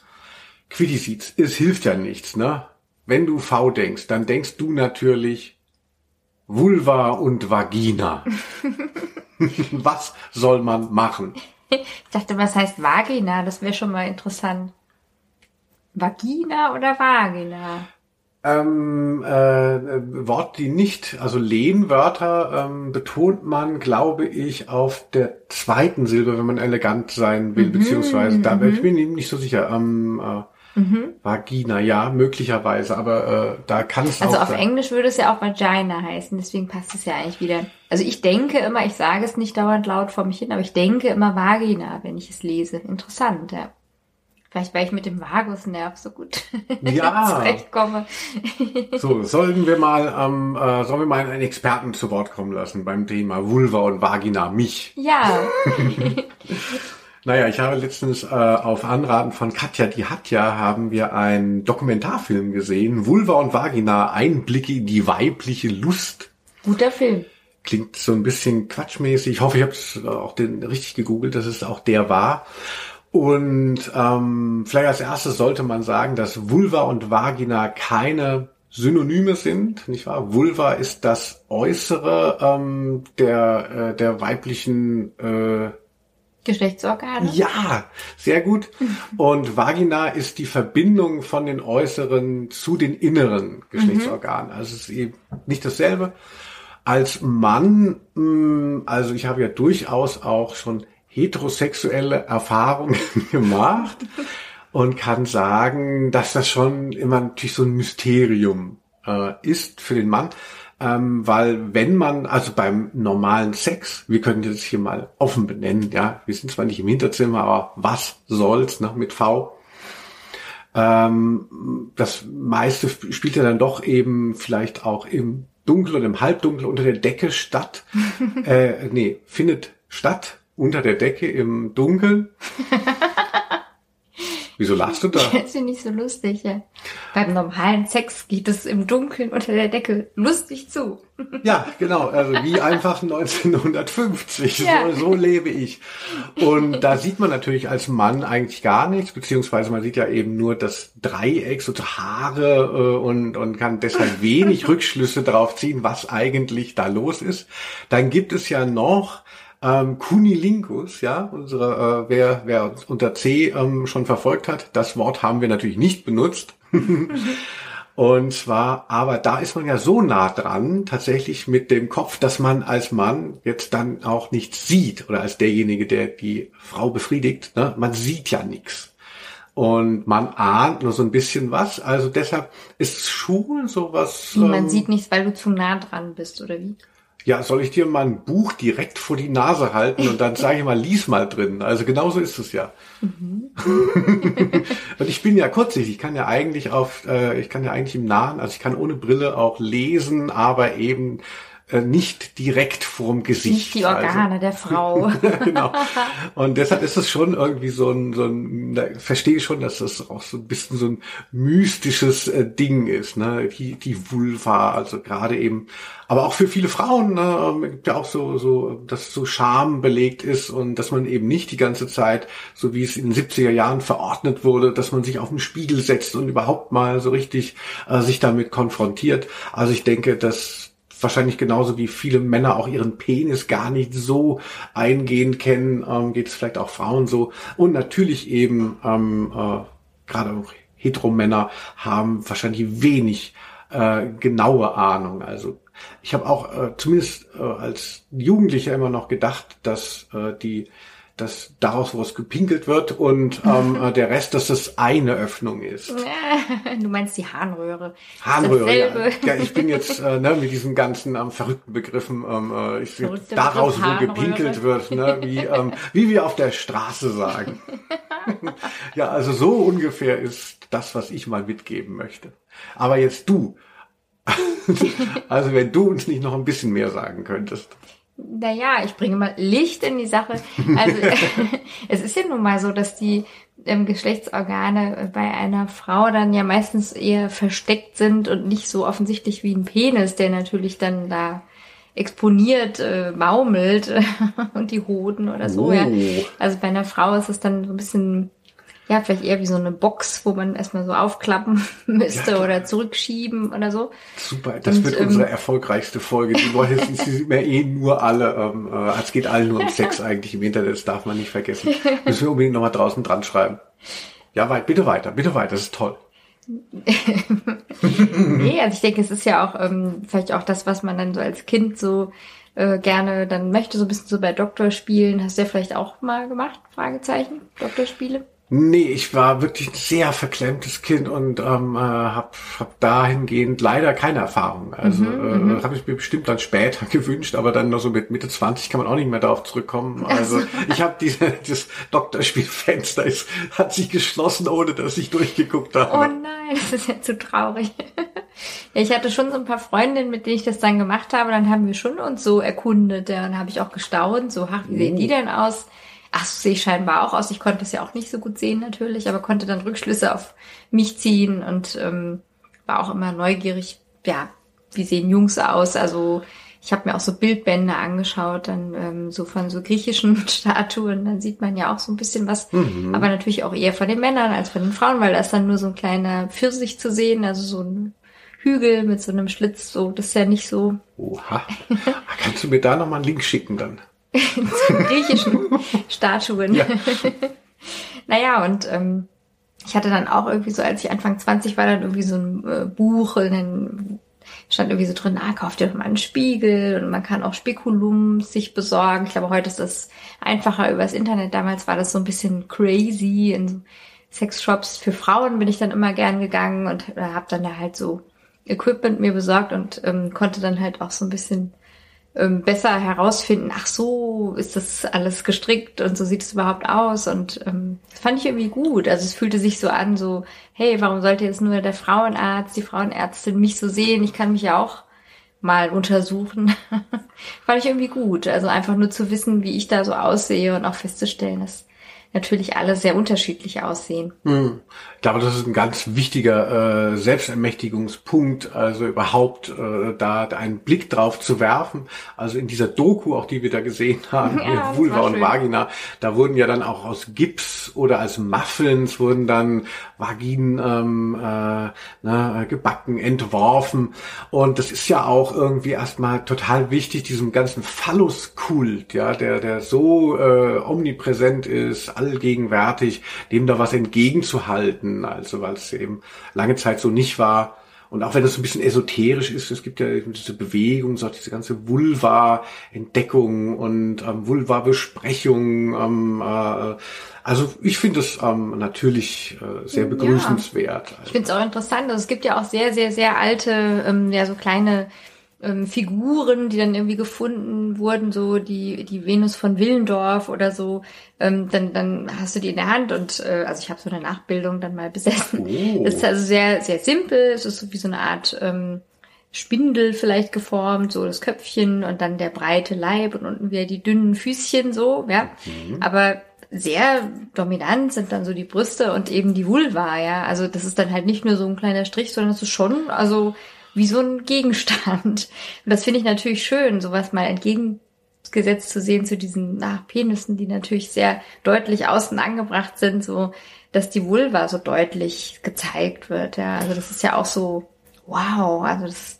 Quittiseeds, es hilft ja nichts, ne? Wenn du V denkst, dann denkst du natürlich Vulva und Vagina. <laughs> was soll man machen? Ich dachte, was heißt Vagina? Das wäre schon mal interessant. Vagina oder Vagina? Ähm, äh, Wort, die nicht, also Lehnwörter ähm, betont man, glaube ich, auf der zweiten Silbe, wenn man elegant sein will, mhm, beziehungsweise da, mhm. ich bin eben nicht so sicher. Ähm, äh, mhm. Vagina, ja, möglicherweise, aber äh, da kann es also auch. Also auf Englisch würde es ja auch Vagina heißen, deswegen passt es ja eigentlich wieder. Also ich denke immer, ich sage es nicht dauernd laut vor mich hin, aber ich denke immer Vagina, wenn ich es lese. Interessant, ja. Vielleicht, weil ich mit dem Vagusnerv so gut <laughs> ja. zurechtkomme. <laughs> so, sollten wir mal, ähm, äh, sollen wir mal einen Experten zu Wort kommen lassen beim Thema Vulva und Vagina, mich. Ja. <laughs> naja, ich habe letztens äh, auf Anraten von Katja, die hat ja, haben wir einen Dokumentarfilm gesehen, Vulva und Vagina, Einblicke in die weibliche Lust. Guter Film klingt so ein bisschen quatschmäßig. Ich hoffe, ich habe es auch den richtig gegoogelt, dass es auch der war. Und ähm, vielleicht als erstes sollte man sagen, dass Vulva und Vagina keine Synonyme sind, nicht wahr? Vulva ist das Äußere ähm, der, äh, der weiblichen äh, Geschlechtsorgane? Ja, sehr gut. Und Vagina ist die Verbindung von den äußeren zu den inneren Geschlechtsorganen. Also es ist eben nicht dasselbe. Als Mann, mm, also ich habe ja durchaus auch schon heterosexuelle Erfahrungen <laughs> gemacht und kann sagen, dass das schon immer natürlich so ein Mysterium äh, ist für den Mann. Ähm, weil wenn man, also beim normalen Sex, wir können das hier mal offen benennen, ja, wir sind zwar nicht im Hinterzimmer, aber was soll's, ne, mit V. Ähm, das meiste spielt ja dann doch eben vielleicht auch im Dunkel oder im Halbdunkel unter der Decke statt. <laughs> äh, nee, findet statt unter der Decke im Dunkeln. <laughs> Wieso lachst du da? <laughs> Das finde ich so lustig, ja. Beim normalen Sex geht es im Dunkeln unter der Decke lustig zu. Ja, <laughs> genau. Also wie einfach 1950. Ja. So, so lebe ich. Und da sieht man natürlich als Mann eigentlich gar nichts, beziehungsweise man sieht ja eben nur das Dreieck, so Haare äh, und, und kann deshalb wenig <laughs> Rückschlüsse darauf ziehen, was eigentlich da los ist. Dann gibt es ja noch ähm, Kunilingus, ja, unsere, äh, wer, wer uns unter C ähm, schon verfolgt hat, das Wort haben wir natürlich nicht benutzt. <laughs> Und zwar, aber da ist man ja so nah dran, tatsächlich mit dem Kopf, dass man als Mann jetzt dann auch nichts sieht oder als derjenige, der die Frau befriedigt, ne? man sieht ja nichts. Und man ahnt nur so ein bisschen was. Also deshalb ist schon sowas. Man ähm, sieht nichts, weil du zu nah dran bist, oder wie? Ja, soll ich dir mal ein Buch direkt vor die Nase halten und dann sage ich mal, lies mal drin. Also genauso ist es ja. Mhm. <laughs> und ich bin ja kurzsichtig, ich kann ja eigentlich auf, äh, ich kann ja eigentlich im Nahen, also ich kann ohne Brille auch lesen, aber eben nicht direkt vorm Gesicht. Nicht die Organe also. der Frau. <laughs> genau. <laughs> Und deshalb ist es schon irgendwie so ein, so ein, da verstehe ich schon, dass das auch so ein bisschen so ein mystisches äh, Ding ist, ne? Die, die Vulva, also gerade eben, aber auch für viele Frauen, ne, ähm, gibt ja auch so, so, dass so Scham belegt ist und dass man eben nicht die ganze Zeit, so wie es in den 70er Jahren verordnet wurde, dass man sich auf den Spiegel setzt und überhaupt mal so richtig äh, sich damit konfrontiert. Also ich denke, dass wahrscheinlich genauso wie viele Männer auch ihren Penis gar nicht so eingehend kennen, ähm, geht es vielleicht auch Frauen so. Und natürlich eben ähm, äh, gerade auch Heteromänner haben wahrscheinlich wenig äh, genaue Ahnung. Also ich habe auch äh, zumindest äh, als Jugendlicher immer noch gedacht, dass äh, die dass daraus was gepinkelt wird und ähm, <laughs> äh, der Rest, dass das eine Öffnung ist. <laughs> Du meinst die Harnröhre. Harnröhre, ja. ja. Ich bin jetzt <laughs> äh, ne, mit diesen ganzen ähm, verrückten Begriffen, ähm, äh, ich, daraus wo gepinkelt wird, ne, wie, ähm, wie wir auf der Straße sagen. ja, also so ungefähr ist das, was ich mal mitgeben möchte. Aber jetzt du. also wenn du uns nicht noch ein bisschen mehr sagen könntest. Naja, ich bringe mal Licht in die Sache. Also <laughs> <laughs> es ist ja nun mal so, dass die ähm, Geschlechtsorgane bei einer Frau dann ja meistens eher versteckt sind und nicht so offensichtlich wie ein Penis, der natürlich dann da exponiert äh, maumelt <laughs> und die Hoden oder so. Oh. Ja. Also bei einer Frau ist es dann so ein bisschen ja, vielleicht eher wie so eine Box, wo man erstmal so aufklappen <laughs> müsste ja, oder zurückschieben oder so. Super, das und, wird ähm, unsere erfolgreichste Folge. Die Leute sind mir eh nur alle, ähm, äh, es geht allen nur um Sex eigentlich im Internet, das darf man nicht vergessen. Müssen wir unbedingt nochmal draußen dran schreiben. Ja, weit, bitte weiter, bitte weiter, das ist toll. <laughs> nee, also ich denke, es ist ja auch ähm, vielleicht auch das, was man dann so als Kind so äh, gerne dann möchte, so ein bisschen so bei Doktorspielen. Hast du ja vielleicht auch mal gemacht? Fragezeichen, Doktorspiele? Nee, ich war wirklich ein sehr verklemmtes Kind und ähm, äh, habe hab dahingehend leider keine Erfahrung. Also mhm, äh, mhm. habe ich mir bestimmt dann später <laughs> gewünscht, aber dann noch so mit Mitte 20 kann man auch nicht mehr darauf zurückkommen. Also ich habe diese <laughs> das Doktorspielfenster ist, hat sich geschlossen, ohne dass ich durchgeguckt habe. Oh nein, das ist ja zu traurig. <laughs> ja, ich hatte schon so ein paar Freundinnen, mit denen ich das dann gemacht habe. Dann haben wir schon uns so erkundet. Ja, dann habe ich auch gestaunt, so, ach, wie sehen die oh. denn aus? Ach, so sehe ich scheinbar auch aus. Ich konnte es ja auch nicht so gut sehen natürlich, aber konnte dann Rückschlüsse auf mich ziehen und ähm, war auch immer neugierig, ja, wie sehen Jungs aus? Also ich habe mir auch so Bildbände angeschaut, dann ähm, so von so griechischen <laughs> Statuen, dann sieht man ja auch so ein bisschen was, mhm. aber natürlich auch eher von den Männern als von den Frauen, weil da ist dann nur so ein kleiner Pfirsich zu sehen, also so ein Hügel mit so einem Schlitz, so das ist ja nicht so. Oha. <laughs> Kannst du mir da nochmal einen Link schicken dann? <laughs> zu griechischen <laughs> Statuen. Ja. <laughs> naja, und ähm, ich hatte dann auch irgendwie so, als ich Anfang 20 war, dann irgendwie so ein äh, Buch und dann stand irgendwie so drin, ah, kauft ihr doch mal einen Spiegel und man kann auch Spekulum sich besorgen. Ich glaube, heute ist das einfacher übers Internet. Damals war das so ein bisschen crazy. In Sexshops für Frauen bin ich dann immer gern gegangen und äh, habe dann da halt so Equipment mir besorgt und ähm, konnte dann halt auch so ein bisschen besser herausfinden, ach so, ist das alles gestrickt und so sieht es überhaupt aus. Und ähm, das fand ich irgendwie gut. Also es fühlte sich so an, so, hey, warum sollte jetzt nur der Frauenarzt, die Frauenärztin mich so sehen? Ich kann mich ja auch mal untersuchen. <laughs> fand ich irgendwie gut. Also einfach nur zu wissen, wie ich da so aussehe und auch festzustellen, dass natürlich alle sehr unterschiedlich aussehen. Hm. Ich glaube, das ist ein ganz wichtiger äh, Selbstermächtigungspunkt, also überhaupt äh, da einen Blick drauf zu werfen. Also in dieser Doku, auch die wir da gesehen <laughs> haben, Ja, Vulva und. Vagina, da wurden ja dann auch aus Gips oder als Muffins wurden dann Vaginen ähm, äh, ne, gebacken, entworfen. Und das ist ja auch irgendwie erstmal total wichtig, diesem ganzen Phallus-Kult, ja, der, der so äh, omnipräsent ist, allgegenwärtig, dem da was entgegenzuhalten. Also weil es eben lange Zeit so nicht war. Und auch wenn das so ein bisschen esoterisch ist, es gibt ja eben diese Bewegung, so diese ganze Vulva-Entdeckung und ähm, Vulva-Besprechung. Ähm, äh, also ich finde es ähm, natürlich äh, sehr Ja. begrüßenswert. Ich finde es auch interessant. Also es gibt ja auch sehr, sehr, sehr alte, ähm, ja, so kleine ähm, Figuren, die dann irgendwie gefunden wurden, so die, die Venus von Willendorf oder so. Ähm, dann, dann hast du die in der Hand und äh, also ich habe so eine Nachbildung dann mal <laughs> besessen. Oh. Es ist also sehr, sehr simpel. Es ist so wie so eine Art ähm, Spindel vielleicht geformt, so das Köpfchen und dann der breite Leib und unten wieder die dünnen Füßchen so, ja. Aber sehr dominant sind dann so die Brüste und eben die Vulva, ja. Also das ist dann halt nicht nur so ein kleiner Strich, sondern es ist schon, also wie so ein Gegenstand. Und das finde ich natürlich schön, sowas mal entgegengesetzt zu sehen zu diesen ach, Penissen, die natürlich sehr deutlich außen angebracht sind, so dass die Vulva so deutlich gezeigt wird, ja. Also das ist ja auch so, wow, also das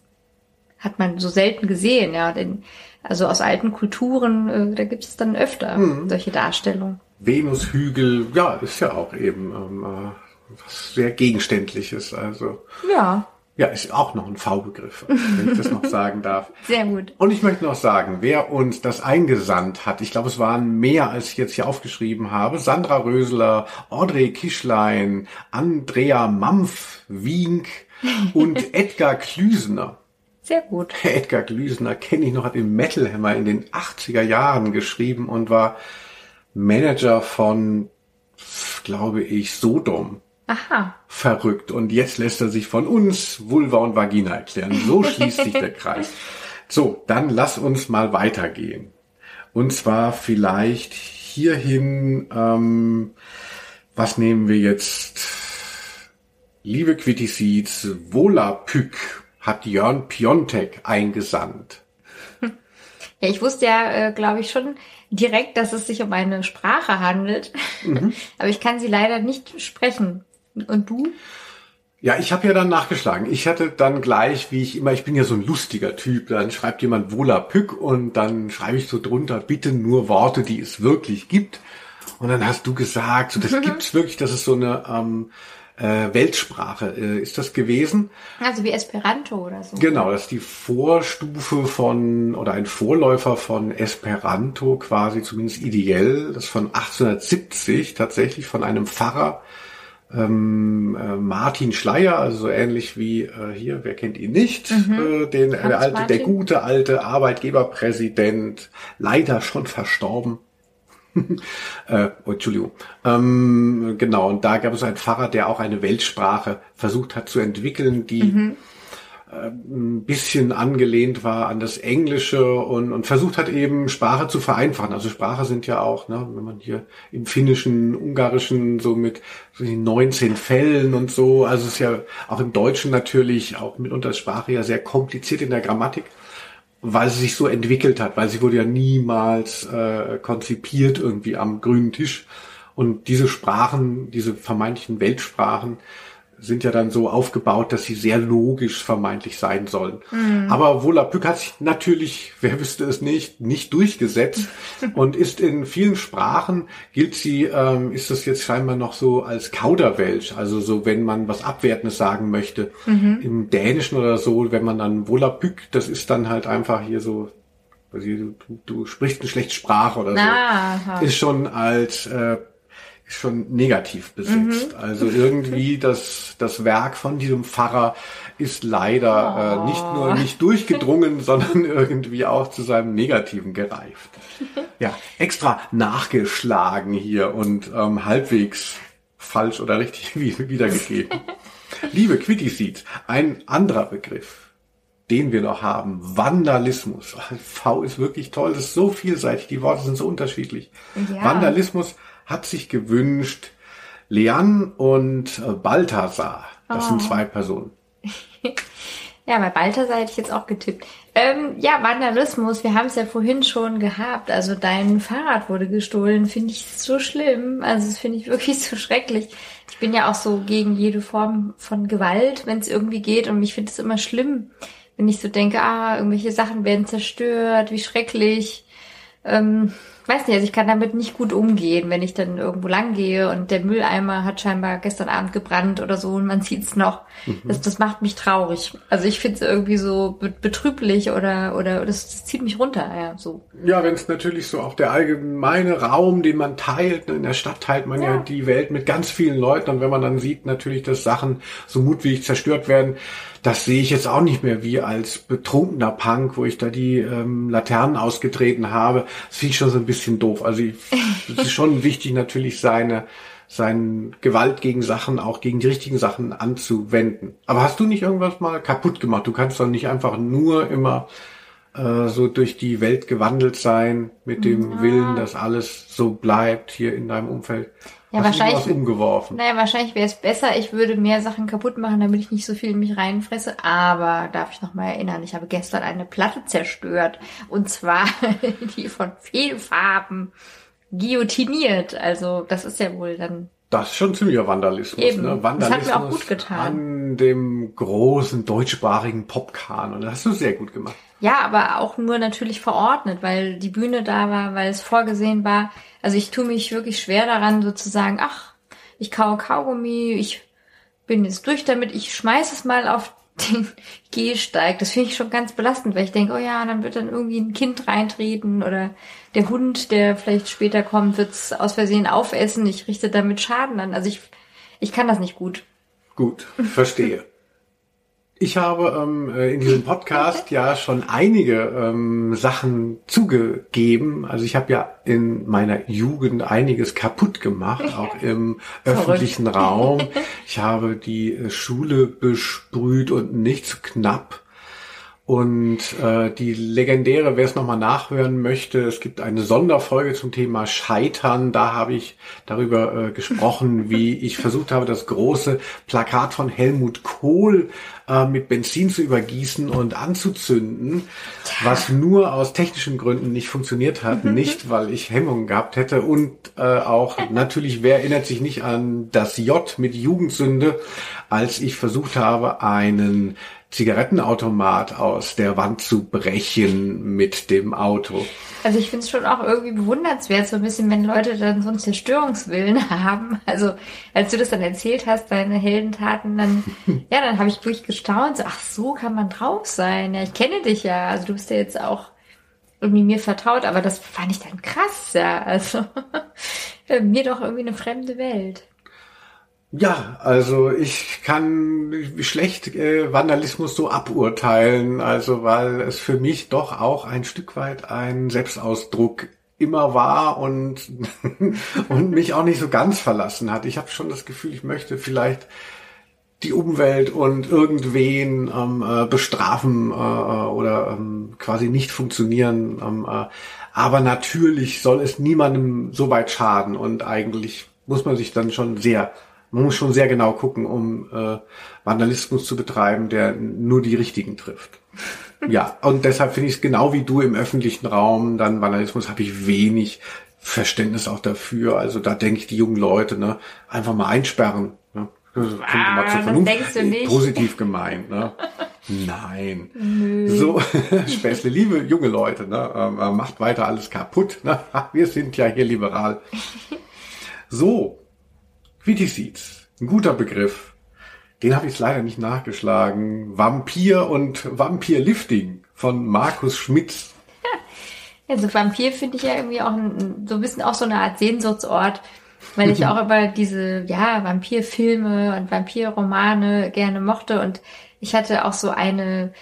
hat man so selten gesehen, ja. Denn, also aus alten Kulturen, äh, da gibt es dann öfter solche Darstellungen. Venushügel, ja, ist ja auch eben ähm, äh, was sehr Gegenständliches. Also Ja, ja, ist auch noch ein V-Begriff, wenn ich das noch <laughs> sagen darf. sehr gut. Und ich möchte noch sagen, wer uns das eingesandt hat, ich glaube, es waren mehr, als ich jetzt hier aufgeschrieben habe. Sandra Rösler, Audrey Kischlein, Andrea Mampf, Wink <laughs> und Edgar Klüsener. Sehr gut. Edgar Glüsener kenne ich noch, hat im Metal Hammer in den 80er Jahren geschrieben und war Manager von, glaube ich, Sodom. Aha. Verrückt. Und jetzt lässt er sich von uns Vulva und Vagina erklären. So <laughs> schließt sich der Kreis. So, dann lass uns mal weitergehen. Und zwar vielleicht hierhin, ähm, was nehmen wir jetzt? Liebe Quittiseeds, Volapük hat Jörn Piontek eingesandt. <laughs> Ja, ich wusste ja, äh, glaube ich, schon direkt, dass es sich um eine Sprache handelt. <laughs> Aber ich kann sie leider nicht sprechen. Und du? Ja, ich habe ja dann nachgeschlagen. Ich hatte dann gleich, wie ich immer, ich bin ja so ein lustiger Typ, dann schreibt jemand Volapük und dann schreibe ich so drunter, bitte nur Worte, die es wirklich gibt. Und dann hast du gesagt, so, das <laughs> gibt's wirklich, das ist so eine ähm, äh, Weltsprache. Äh, ist das gewesen? Also wie Esperanto oder so. Genau, das ist die Vorstufe von oder ein Vorläufer von Esperanto quasi, zumindest ideell. Das von 1870 tatsächlich von einem Pfarrer ähm, äh, Martin Schleier, also so ähnlich wie äh, hier, wer kennt ihn nicht, äh, den der alte, der gute alte Arbeitgeberpräsident, leider schon verstorben. <laughs> äh, oh, Entschuldigung. Ähm, genau, und da gab es einen Pfarrer, der auch eine Weltsprache versucht hat zu entwickeln, die äh, ein bisschen angelehnt war an das Englische und, und versucht hat eben Sprache zu vereinfachen. Also Sprache sind ja auch, ne, wenn man hier im Finnischen, Ungarischen so mit so die 19 Fällen und so, also es ist ja auch im Deutschen natürlich auch mitunter Sprache ja sehr kompliziert in der Grammatik weil sie sich so entwickelt hat, weil sie wurde ja niemals äh, konzipiert irgendwie am grünen Tisch. Und diese Sprachen, diese vermeintlichen Weltsprachen, sind ja dann so aufgebaut, dass sie sehr logisch vermeintlich sein sollen. Aber Volapük hat sich natürlich, <laughs> wer wüsste es nicht, nicht durchgesetzt <laughs> und ist in vielen Sprachen, gilt sie, ähm, ist das jetzt scheinbar noch so als Kauderwelsch, also so, wenn man was Abwertendes sagen möchte. Im Dänischen oder so, wenn man dann Volapük, das ist dann halt einfach hier so, du, du, du sprichst eine schlechte Sprache oder so Aha. ist schon als äh, schon negativ besetzt. Also irgendwie <laughs> das das Werk von diesem Pfarrer ist leider äh, nicht nur nicht durchgedrungen, <laughs> sondern irgendwie auch zu seinem Negativen gereift. <laughs> Ja, extra nachgeschlagen hier und ähm, halbwegs falsch oder richtig wie- wiedergegeben. Liebe Quitty Seeds, ein anderer Begriff, den wir noch haben, Vandalismus. V ist wirklich toll, das ist so vielseitig, die Worte sind so unterschiedlich. Ja. Vandalismus hat sich gewünscht, Leanne und äh, Balthasar. Das Oh. sind zwei Personen. <laughs> Ja, bei Balthasar hätte ich jetzt auch getippt. Ähm, ja, Vandalismus, wir haben es ja vorhin schon gehabt. Also dein Fahrrad wurde gestohlen, finde ich so schlimm. Also das finde ich wirklich <laughs> so schrecklich. Ich bin ja auch so gegen jede Form von Gewalt, wenn es irgendwie geht. Und ich finde es immer schlimm, wenn ich so denke, ah, irgendwelche Sachen werden zerstört, wie schrecklich. Ähm, weiß nicht, also ich kann damit nicht gut umgehen, wenn ich dann irgendwo lang gehe und der Mülleimer hat scheinbar gestern Abend gebrannt oder so und man <laughs> sieht's noch. Das, das macht mich traurig. Also ich finde es irgendwie so be- betrüblich oder oder das, das zieht mich runter, ja, so. Ja, wenn es natürlich so auch der allgemeine Raum, den man teilt, ne, in der Stadt teilt man ja. Ja. die Welt mit ganz vielen Leuten und wenn man dann sieht natürlich, dass Sachen so mutwillig zerstört werden, das sehe ich jetzt auch nicht mehr wie als betrunkener Punk, wo ich da die ähm, Laternen ausgetreten habe. Das finde ich schon so ein bisschen doof. Also es ist schon wichtig natürlich seine seine Gewalt gegen Sachen, auch gegen die richtigen Sachen anzuwenden. Aber hast du nicht irgendwas mal kaputt gemacht? Du kannst doch nicht einfach nur immer äh, so durch die Welt gewandelt sein mit dem Willen, dass alles so bleibt hier in deinem Umfeld. Ja, Hast du wahrscheinlich- was umgeworfen. Naja, wahrscheinlich wäre es besser, ich würde mehr Sachen kaputt machen, damit ich nicht so viel in mich reinfresse. Aber darf ich noch mal erinnern, ich habe gestern eine Platte zerstört. Und zwar <laughs> die von Fehlfarben guillotiniert. Also das ist ja wohl dann Das ist schon ziemlicher Vandalismus. Eben. Ne? Das hat Vandalismus mir auch gut getan. an dem großen deutschsprachigen Popkanon. Das hast du sehr gut gemacht. Ja, aber auch nur natürlich verordnet, weil die Bühne da war, weil es vorgesehen war. Also ich tue mich wirklich schwer daran, sozusagen, ach, ich kaue Kaugummi, ich bin jetzt durch damit, ich schmeiß es mal auf den Gehsteig. Das finde ich schon ganz belastend, weil ich denke, oh ja, dann wird dann irgendwie ein Kind reintreten oder der Hund, der vielleicht später kommt, wird es aus Versehen aufessen. Ich richte damit Schaden an. Also ich, ich kann das nicht gut. Gut, verstehe. Ich habe ähm, äh, in diesem Podcast ja schon einige ähm, Sachen zugegeben. Also ich habe ja in meiner Jugend einiges kaputt gemacht, auch im öffentlichen Raum. Ich habe die äh, Schule besprüht und nicht zu knapp. Und äh, die legendäre, wer es nochmal nachhören möchte, es gibt eine Sonderfolge zum Thema Scheitern. Da habe ich darüber äh, gesprochen, wie ich versucht habe, das große Plakat von Helmut Kohl äh, mit Benzin zu übergießen und anzuzünden, was nur aus technischen Gründen nicht funktioniert hat, nicht weil ich Hemmungen gehabt hätte. Und äh, auch <laughs> natürlich, wer erinnert sich nicht an das J mit Jugendsünde, als ich versucht habe, einen Zigarettenautomat aus der Wand zu brechen mit dem Auto. Also ich finde es schon auch irgendwie bewundernswert, so ein bisschen, wenn Leute dann so einen Zerstörungswillen <laughs> haben. Also als du das dann erzählt hast, deine Heldentaten, dann, <laughs> ja, dann habe ich wirklich gestaunt. So, ach so kann man drauf sein. Ja, ich kenne dich ja. Also du bist ja jetzt auch irgendwie mir vertraut, aber das fand ich dann krass, ja. Also <laughs> mir doch irgendwie eine fremde Welt. Ja, also ich kann schlecht äh, Vandalismus so aburteilen, also weil es für mich doch auch ein Stück weit ein Selbstausdruck immer war und <laughs> und mich auch nicht so ganz verlassen hat. Ich habe schon das Gefühl, ich möchte vielleicht die Umwelt und irgendwen ähm, äh, bestrafen äh, oder ähm, quasi nicht funktionieren. Ähm, äh, aber natürlich soll es niemandem so weit schaden und eigentlich muss man sich dann schon sehr, man muss schon sehr genau gucken, um äh, Vandalismus zu betreiben, der nur die Richtigen trifft. Ja, und deshalb finde ich es genau wie du im öffentlichen Raum, dann Vandalismus habe ich wenig Verständnis auch dafür. Also da denke ich, die jungen Leute, ne, einfach mal einsperren. Ne? Das Ah, mal zur Vernunft. denkst du nicht. Positiv gemeint, ne? Nein. So, <laughs> Späßle, liebe junge Leute, ne? ähm, äh, macht weiter alles kaputt. Ne? Wir sind ja hier liberal. So, Seeds, ein guter Begriff. Den habe ich leider nicht nachgeschlagen. Vampir und Vampirlifting von Markus Schmitz. <laughs> Also Vampir finde ich ja irgendwie auch ein, so ein bisschen auch so eine Art Sehnsuchtsort, weil ich <laughs> auch über diese, ja, Vampirfilme und Vampirromane gerne mochte und ich hatte auch so eine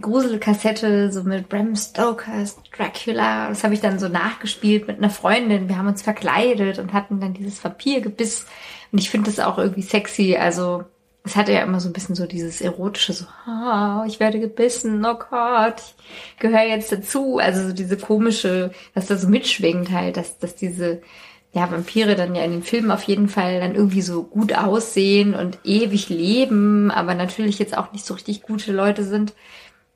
Gruselkassette so mit Bram Stokers Dracula. Das habe ich dann so nachgespielt mit einer Freundin. Wir haben uns verkleidet und hatten dann dieses Vampirgebiss. Und ich finde das auch irgendwie sexy. Also es hatte ja immer so ein bisschen so dieses erotische, so, ah, ich werde gebissen, oh Gott, ich gehöre jetzt dazu. Also so diese komische, was da so mitschwingt halt, dass, dass diese ja, Vampire dann ja in den Filmen auf jeden Fall dann irgendwie so gut aussehen und ewig leben, aber natürlich jetzt auch nicht so richtig gute Leute sind.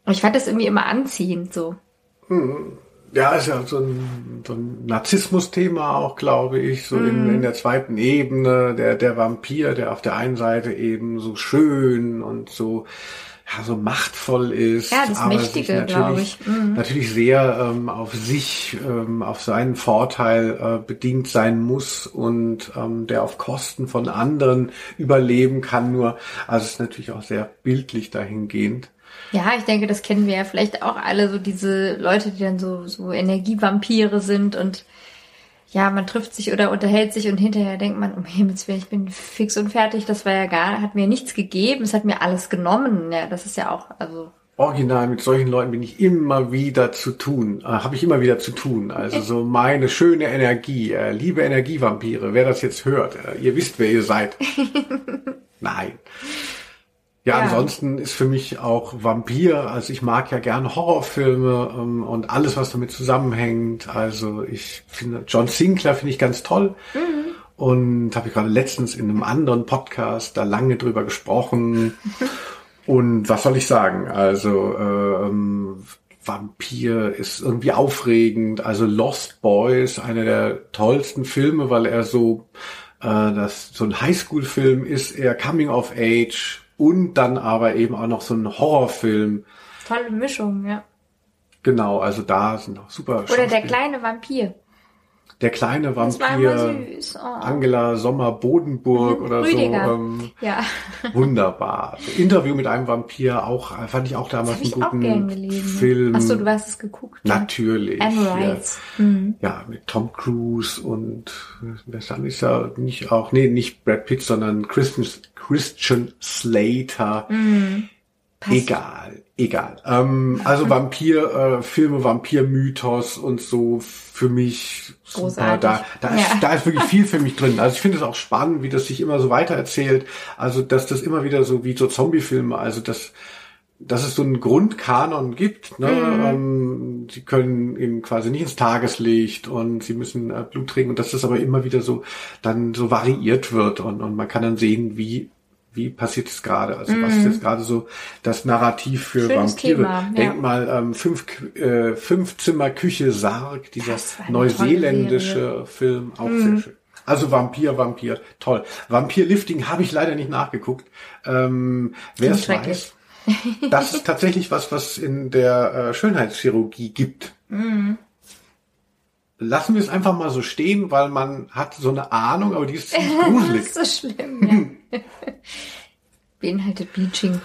Und ich fand das irgendwie immer anziehend so. Ja, ist ja so ein, so ein Narzissmus-Thema auch, glaube ich, so in, in der zweiten Ebene, der, der Vampir, der auf der einen Seite eben so schön und so ja, so machtvoll ist. Ja, das aber Mächtige, glaube natürlich, ich. Mhm. natürlich sehr ähm, auf sich, ähm, auf seinen Vorteil äh, bedingt sein muss und ähm, der auf Kosten von anderen überleben kann nur. Also es ist natürlich auch sehr bildlich dahingehend. Ja, ich denke, das kennen wir ja vielleicht auch alle, so diese Leute, die dann so, so Energievampire sind und ja, man trifft sich oder unterhält sich und hinterher denkt man, um Himmels Willen, ich bin fix und fertig, das war ja gar, hat mir nichts gegeben, es hat mir alles genommen. Ja, das ist ja auch, also. Original mit solchen Leuten bin ich immer wieder zu tun, äh, habe ich immer wieder zu tun. Also so meine schöne Energie, äh, liebe Energievampire, wer das jetzt hört, äh, ihr wisst, wer ihr seid. <laughs> Nein. Ja, ansonsten ist für mich auch Vampir, also ich mag ja gerne Horrorfilme ähm, und alles, was damit zusammenhängt. Also ich finde, John Sinclair finde ich ganz toll. Und habe ich gerade letztens in einem anderen Podcast da lange drüber gesprochen. <laughs> Und was soll ich sagen? Also ähm, Vampir ist irgendwie aufregend. Also Lost Boys, einer der tollsten Filme, weil er so äh, das so ein Highschool-Film ist, eher Coming of Age und dann aber eben auch noch so ein Horrorfilm. Tolle Mischung, ja. Genau, also da sind auch super. Oder der kleine Vampir. Der kleine Vampir. süß. Oh. Angela Sommer Bodenburg <laughs> oder Rüdiger. so. Ähm, Ja, wunderbar. Interview mit einem Vampir auch fand ich auch damals einen guten. Film. Achso, du hast es geguckt. Natürlich. Ja. Mhm. ja, mit Tom Cruise und dann ist ja nicht auch, nee, nicht Brad Pitt, sondern Christian, Christian Slater. Mhm. Egal, egal. Ähm, also Vampir, äh, Filme, Vampir-Mythos und so für mich super. Großartig. Da, da, ist, Ja. da ist wirklich viel für mich drin. Also ich finde es auch spannend, wie das sich immer so weitererzählt. Also dass das immer wieder so wie so Zombie-Filme, also dass dass es so einen Grundkanon gibt. Ne? Mhm. Ähm, sie können eben quasi nicht ins Tageslicht und sie müssen äh, Blut trinken und dass das aber immer wieder so dann so variiert wird und, und man kann dann sehen, wie wie passiert es gerade? Also was ist jetzt gerade so das Narrativ für Mhm. Schönes Vampire? Thema, ja. Denk mal ähm, fünf äh, fünf Zimmer Küche Sarg, dieser Das neuseeländische Film, auch Mhm. sehr schön. Also Vampir, Vampir, toll. Vampirlifting habe ich leider nicht nachgeguckt. Ähm, Wer es weiß, das ist tatsächlich was, was in der äh, Schönheitschirurgie gibt. Mhm. Lassen wir es einfach mal so stehen, weil man hat so eine Ahnung, aber die ist ziemlich <laughs> Das gruselig. ist so schlimm. <laughs> <laughs> Beinhaltet Bleaching.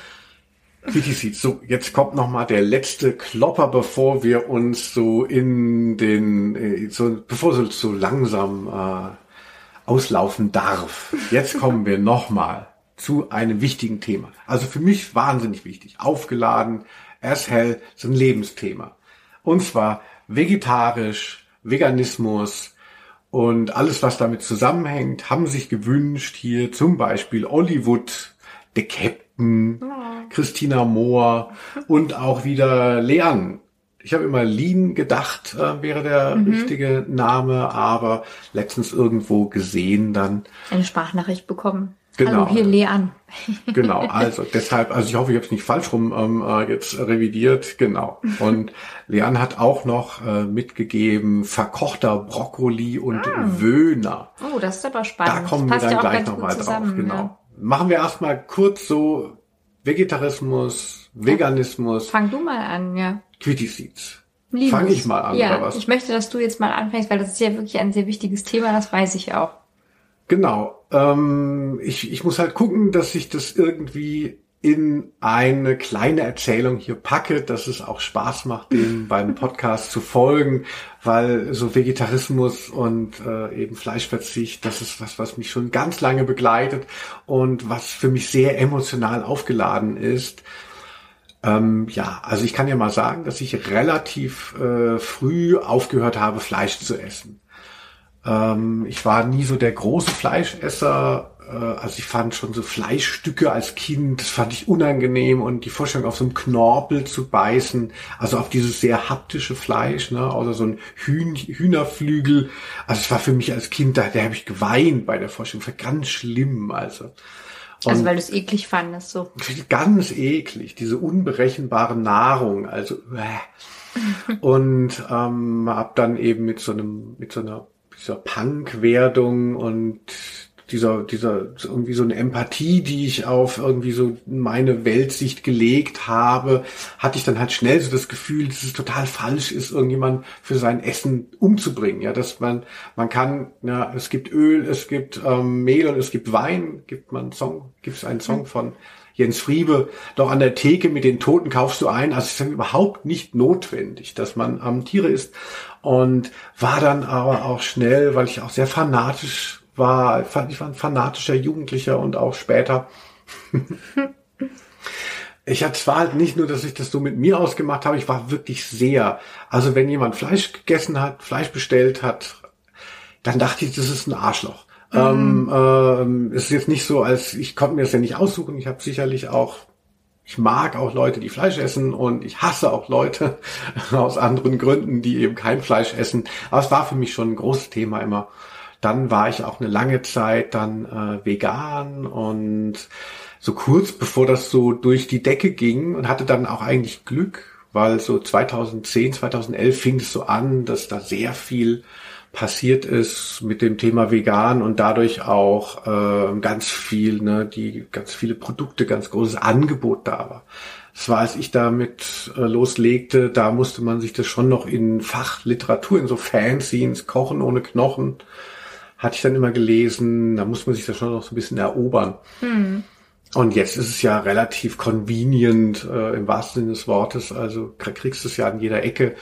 Seeds. So, jetzt kommt noch mal der letzte Klopper, bevor wir uns so in den, äh, so, bevor es so langsam äh, auslaufen darf. Jetzt kommen wir noch mal zu einem wichtigen Thema. Also für mich wahnsinnig wichtig. Aufgeladen, as hell, so ein Lebensthema. Und zwar vegetarisch, Veganismus und alles, was damit zusammenhängt, haben sich gewünscht hier zum Beispiel Hollywood, The Captain, Christina Mohr und auch wieder Leanne. Ich habe immer Lean gedacht, äh, wäre der richtige Name, aber letztens irgendwo gesehen dann. Eine Sprachnachricht bekommen. Genau. Hallo, hier Leanne. <laughs> Genau, also deshalb, also ich hoffe, ich habe es nicht falsch rum ähm, äh, jetzt revidiert, genau. Und <laughs> Leanne hat auch noch äh, mitgegeben, verkochter Brokkoli und Wöhner. Oh, das ist aber Da spannend. kommen wir dann ja gleich nochmal drauf, zusammen, genau. Ja. Machen wir erstmal kurz so Vegetarismus, Veganismus, Fang du mal an, ja. Quitty Seeds. Liebes. Fang ich mal an, ja, oder was? Ich möchte, dass du jetzt mal anfängst, weil das ist ja wirklich ein sehr wichtiges Thema, das weiß ich auch. Genau. Ähm, ich, ich muss halt gucken, dass ich das irgendwie in eine kleine Erzählung hier packe, dass es auch Spaß macht, dem <laughs> beim Podcast zu folgen, weil so Vegetarismus und äh, eben Fleischverzicht, das ist was, was mich schon ganz lange begleitet und was für mich sehr emotional aufgeladen ist. Ähm, ja, also ich kann ja mal sagen, dass ich relativ äh, früh aufgehört habe, Fleisch zu essen. Ähm, ich war nie so der große Fleischesser, äh, also ich fand schon so Fleischstücke als Kind, das fand ich unangenehm und die Vorstellung auf so einem Knorpel zu beißen, also auf dieses sehr haptische Fleisch, ne, oder so ein Hühn, Hühnerflügel, also es war für mich als Kind, da, da habe ich geweint bei der Vorstellung, das war ganz schlimm, also. Und also weil du es eklig fandest, so. Ganz eklig, diese unberechenbare Nahrung, also äh. <laughs> und ähm, hab dann eben mit so einem, mit so einer dieser Punk-Werdung und dieser, dieser, irgendwie so eine Empathie, die ich auf irgendwie so meine Weltsicht gelegt habe, hatte ich dann halt schnell so das Gefühl, dass es total falsch ist, irgendjemand für sein Essen umzubringen. Ja, dass man, man kann, ja, es gibt Öl, es gibt ähm, Mehl und es gibt Wein, gibt man einen Song, gibt es einen Song von Jens Friebe, doch an der Theke mit den Toten kaufst du ein. Also es ist überhaupt nicht notwendig, dass man am ähm, Tiere isst. Und war dann aber auch schnell, weil ich auch sehr fanatisch war, ich war ein fanatischer Jugendlicher und auch später. <laughs> ich hatte zwar halt nicht nur, dass ich das so mit mir ausgemacht habe, ich war wirklich sehr, also wenn jemand Fleisch gegessen hat, Fleisch bestellt hat, dann dachte ich, das ist ein Arschloch. Mhm. Ähm, ähm, es ist jetzt nicht so, als ich konnte mir das ja nicht aussuchen. Ich habe sicherlich auch, ich mag auch Leute, die Fleisch essen und ich hasse auch Leute <laughs> aus anderen Gründen, die eben kein Fleisch essen. Aber es war für mich schon ein großes Thema immer. Dann war ich auch eine lange Zeit dann äh, vegan und so kurz bevor das so durch die Decke ging und hatte dann auch eigentlich Glück, weil so 2010, 2011 fing es so an, dass da sehr viel passiert ist mit dem Thema vegan und dadurch auch äh, ganz viel, ne, die ganz viele Produkte, ganz großes Angebot da war. Das war, als ich damit äh, loslegte, da musste man sich das schon noch in Fachliteratur, in so Fanzines, Kochen ohne Knochen, hatte ich dann immer gelesen, da muss man sich das schon noch so ein bisschen erobern. Hm. Und jetzt ist es ja relativ convenient äh, im wahrsten Sinne des Wortes. Also kriegst du es ja an jeder Ecke.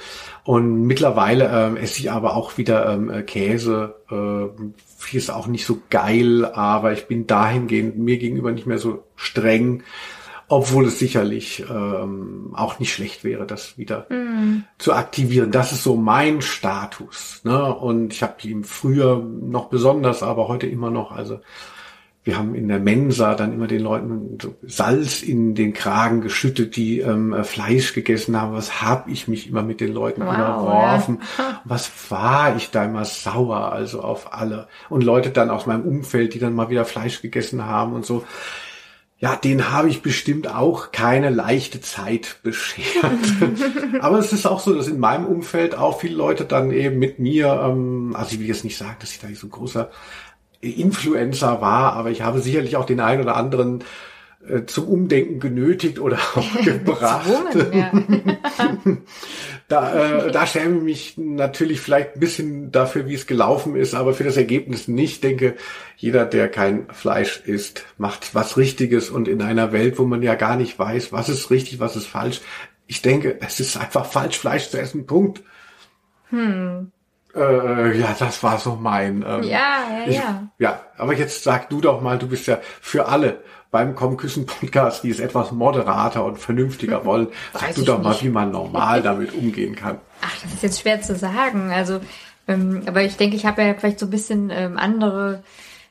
Und mittlerweile ähm, esse ich aber auch wieder ähm, äh, Käse. Äh, viel ist auch nicht so geil, aber ich bin dahingehend mir gegenüber nicht mehr so streng, obwohl es sicherlich ähm, auch nicht schlecht wäre, das wieder mm. zu aktivieren. Das ist so mein Status. Ne? Und ich habe ihn früher noch besonders, aber heute immer noch. Also wir haben in der Mensa dann immer den Leuten so Salz in den Kragen geschüttet, die ähm, Fleisch gegessen haben. Was hab ich mich immer mit den Leuten wow, überworfen? Ja. <laughs> Was war ich da immer sauer, also auf alle. Und Leute dann aus meinem Umfeld, die dann mal wieder Fleisch gegessen haben und so ja, den habe ich bestimmt auch keine leichte Zeit <laughs> beschert. <laughs> Aber es ist auch so, dass in meinem Umfeld auch viele Leute dann eben mit mir, ähm, also ich will jetzt nicht sagen, dass ich da so ein großer Influencer war, aber ich habe sicherlich auch den einen oder anderen äh, zum Umdenken genötigt oder <laughs> auch <laughs> gebracht. ja. <laughs> da, äh, da schäme ich mich natürlich vielleicht ein bisschen dafür, wie es gelaufen ist, aber für das Ergebnis nicht. Ich denke, jeder, der kein Fleisch isst, macht was Richtiges und in einer Welt, wo man ja gar nicht weiß, was ist richtig, was ist falsch. Ich denke, es ist einfach falsch, Fleisch zu essen. Punkt. Hm. Äh, ja, das war so mein. Ähm, ja, ja, ich, ja. Ja, aber jetzt sag du doch mal, du bist ja für alle beim Komm-Küssen-Podcast, die es etwas moderater und vernünftiger <laughs> wollen. Sag du doch nicht. mal, wie man normal damit umgehen kann. Ach, das ist jetzt schwer zu sagen. Also, ähm, aber ich denke, ich habe ja vielleicht so ein bisschen ähm, andere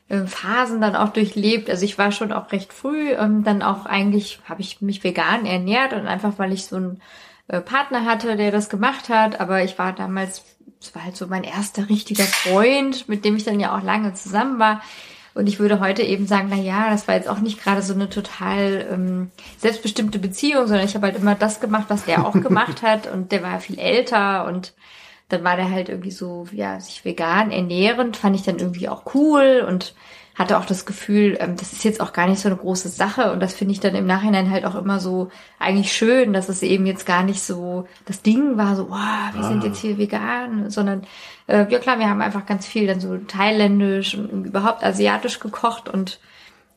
äh, Phasen dann auch durchlebt. Also ich war schon auch recht früh, ähm, dann auch eigentlich habe ich mich vegan ernährt und einfach weil ich so einen äh, Partner hatte, der das gemacht hat. Aber ich war damals, es war halt so mein erster richtiger Freund, mit dem ich dann ja auch lange zusammen war. Und ich würde heute eben sagen, na ja, das war jetzt auch nicht gerade so eine total ähm, selbstbestimmte Beziehung, sondern ich habe halt immer das gemacht, was der auch gemacht hat. Und der war viel älter und dann war der halt irgendwie so, ja, sich vegan ernährend, fand ich dann irgendwie auch cool und hatte auch das Gefühl, ähm, das ist jetzt auch gar nicht so eine große Sache und das finde ich dann im Nachhinein halt auch immer so eigentlich schön, dass es eben jetzt gar nicht so das Ding war, so, wow, wir ah. sind jetzt hier vegan, sondern äh, ja klar, wir haben einfach ganz viel dann so thailändisch und überhaupt asiatisch gekocht und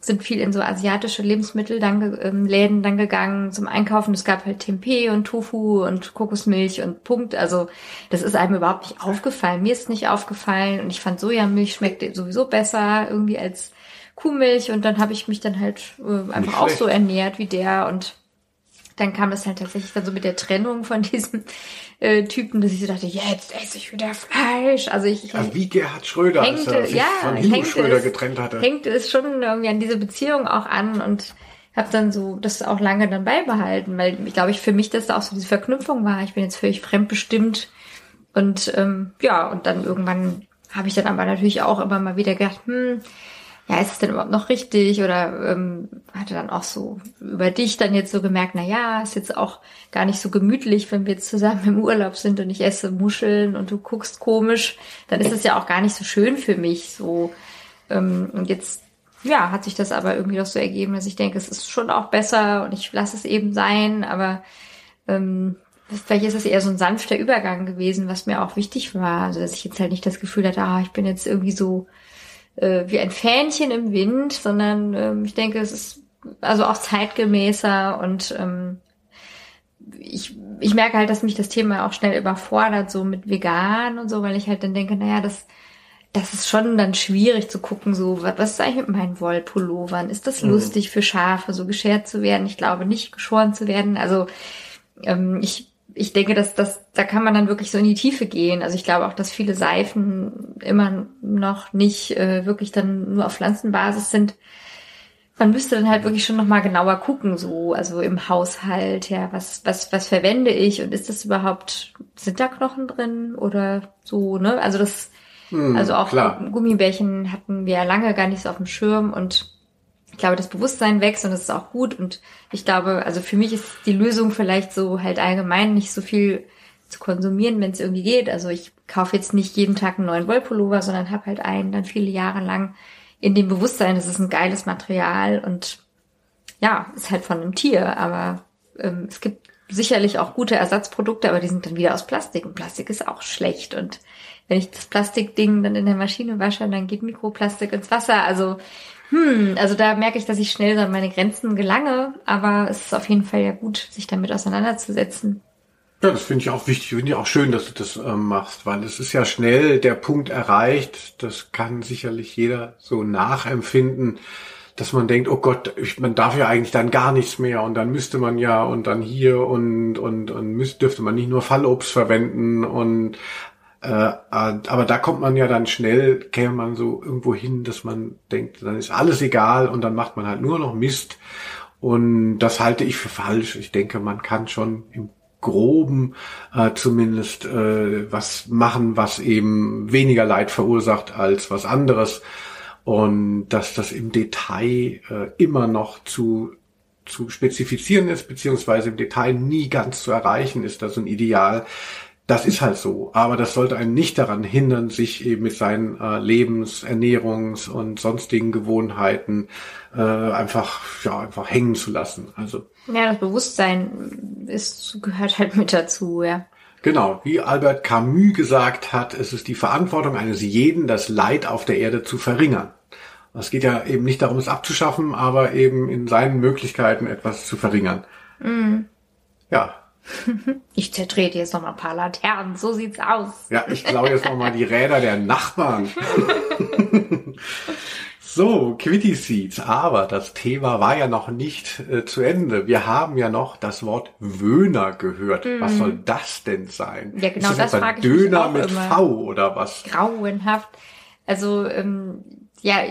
sind viel in so asiatische Lebensmittel dann ähm, Läden dann gegangen zum Einkaufen. Es gab halt Tempeh und Tofu und Kokosmilch und Punkt. Also das ist einem überhaupt nicht aufgefallen. Mir ist nicht aufgefallen und ich fand Sojamilch schmeckt sowieso besser irgendwie als Kuhmilch und dann habe ich mich dann halt äh, einfach auch so ernährt wie der und dann kam das halt tatsächlich dann so mit der Trennung von <laughs> diesem äh, Typen, dass ich so dachte, jetzt esse ich wieder Fleisch. Also ich also wie Gerhard Schröder, hängte, als er ja, von Hindu Schröder es, getrennt hatte. Hängte es schon irgendwie an diese Beziehung auch an und habe dann so das auch lange dann beibehalten, weil ich glaube ich für mich das auch so diese Verknüpfung war. Ich bin jetzt völlig fremdbestimmt und ähm, ja und dann irgendwann habe ich dann aber natürlich auch immer mal wieder gedacht, hm, ja, ist es denn überhaupt noch richtig? Oder ähm, hatte dann auch so über dich dann jetzt so gemerkt, na ja, ist jetzt auch gar nicht so gemütlich, wenn wir jetzt zusammen im Urlaub sind und ich esse Muscheln und du guckst komisch, dann ist es ja auch gar nicht so schön für mich. So ähm, und jetzt ja, hat sich das aber irgendwie doch so ergeben, dass ich denke, es ist schon auch besser und ich lasse es eben sein, aber ähm, vielleicht ist es eher so ein sanfter Übergang gewesen, was mir auch wichtig war. Also dass ich jetzt halt nicht das Gefühl hatte, ah, ich bin jetzt irgendwie so äh, wie ein Fähnchen im Wind, sondern ähm, ich denke, es ist also auch zeitgemäßer und ähm, ich, ich merke halt, dass mich das Thema auch schnell überfordert, so mit vegan und so, weil ich halt dann denke, naja, das, das ist schon dann schwierig zu gucken, so, was, ist eigentlich mit meinen Wollpullovern? Ist das mhm. lustig für Schafe, so geschert zu werden? Ich glaube nicht geschoren zu werden. Also ähm, ich ich denke, dass das, da kann man dann wirklich so in die Tiefe gehen. Also ich glaube auch, dass viele Seifen immer noch nicht äh, wirklich dann nur auf Pflanzenbasis sind. Man müsste dann halt wirklich schon noch mal genauer gucken, so also im Haushalt, ja, was was was verwende ich und ist das überhaupt sind da Knochen drin oder so, ne? Also das, hm, also auch klar. Gummibärchen hatten wir ja lange gar nicht so auf dem Schirm und glaube, das Bewusstsein wächst und das ist auch gut. Und ich glaube, also für mich ist die Lösung vielleicht so halt allgemein nicht so viel zu konsumieren, wenn es irgendwie geht. Also ich kaufe jetzt nicht jeden Tag einen neuen Wollpullover, sondern habe halt einen dann viele Jahre lang in dem Bewusstsein, das ist ein geiles Material und ja, ist halt von einem Tier. Aber ähm, es gibt sicherlich auch gute Ersatzprodukte, aber die sind dann wieder aus Plastik und Plastik ist auch schlecht. Und wenn ich das Plastikding dann in der Maschine wasche, dann geht Mikroplastik ins Wasser. Also hm, also da merke ich, dass ich schnell an meine Grenzen gelange, aber es ist auf jeden Fall ja gut, sich damit auseinanderzusetzen. Ja, das finde ich auch wichtig. Finde ich auch schön, dass du das ähm, machst, weil es ist ja schnell der Punkt erreicht. Das kann sicherlich jeder so nachempfinden, dass man denkt, oh Gott, ich, man darf ja eigentlich dann gar nichts mehr und dann müsste man ja und dann hier und und und müsste, dürfte man nicht nur Fallobst verwenden und äh, aber da kommt man ja dann schnell, käme man so irgendwo hin, dass man denkt, dann ist alles egal und dann macht man halt nur noch Mist. Und das halte ich für falsch. Ich denke, man kann schon im Groben äh, zumindest äh, was machen, was eben weniger Leid verursacht als was anderes. Und dass das im Detail äh, immer noch zu zu spezifizieren ist, beziehungsweise im Detail nie ganz zu erreichen ist, das ein Ideal das ist halt so. Aber das sollte einen nicht daran hindern, sich eben mit seinen äh, Lebens-, Ernährungs- und sonstigen Gewohnheiten äh, einfach, ja, einfach hängen zu lassen. Also. Ja, das Bewusstsein ist, gehört halt mit dazu, ja. Genau, wie Albert Camus gesagt hat, es ist die Verantwortung eines jeden, das Leid auf der Erde zu verringern. Es geht ja eben nicht darum, es abzuschaffen, aber eben in seinen Möglichkeiten etwas zu verringern. Mhm. Ja, Ich zertrete jetzt noch mal ein paar Laternen, so sieht's aus. Ja, ich klaue jetzt noch mal die Räder der Nachbarn. <laughs> so, Quitty Seeds, aber das Thema war ja noch nicht äh, zu Ende. Wir haben ja noch das Wort Wöhner gehört. Mm. Was soll das denn sein? Ja, genau, das, das frage ich Döner mich auch mit immer. V oder was? Grauenhaft. Also ähm, ja,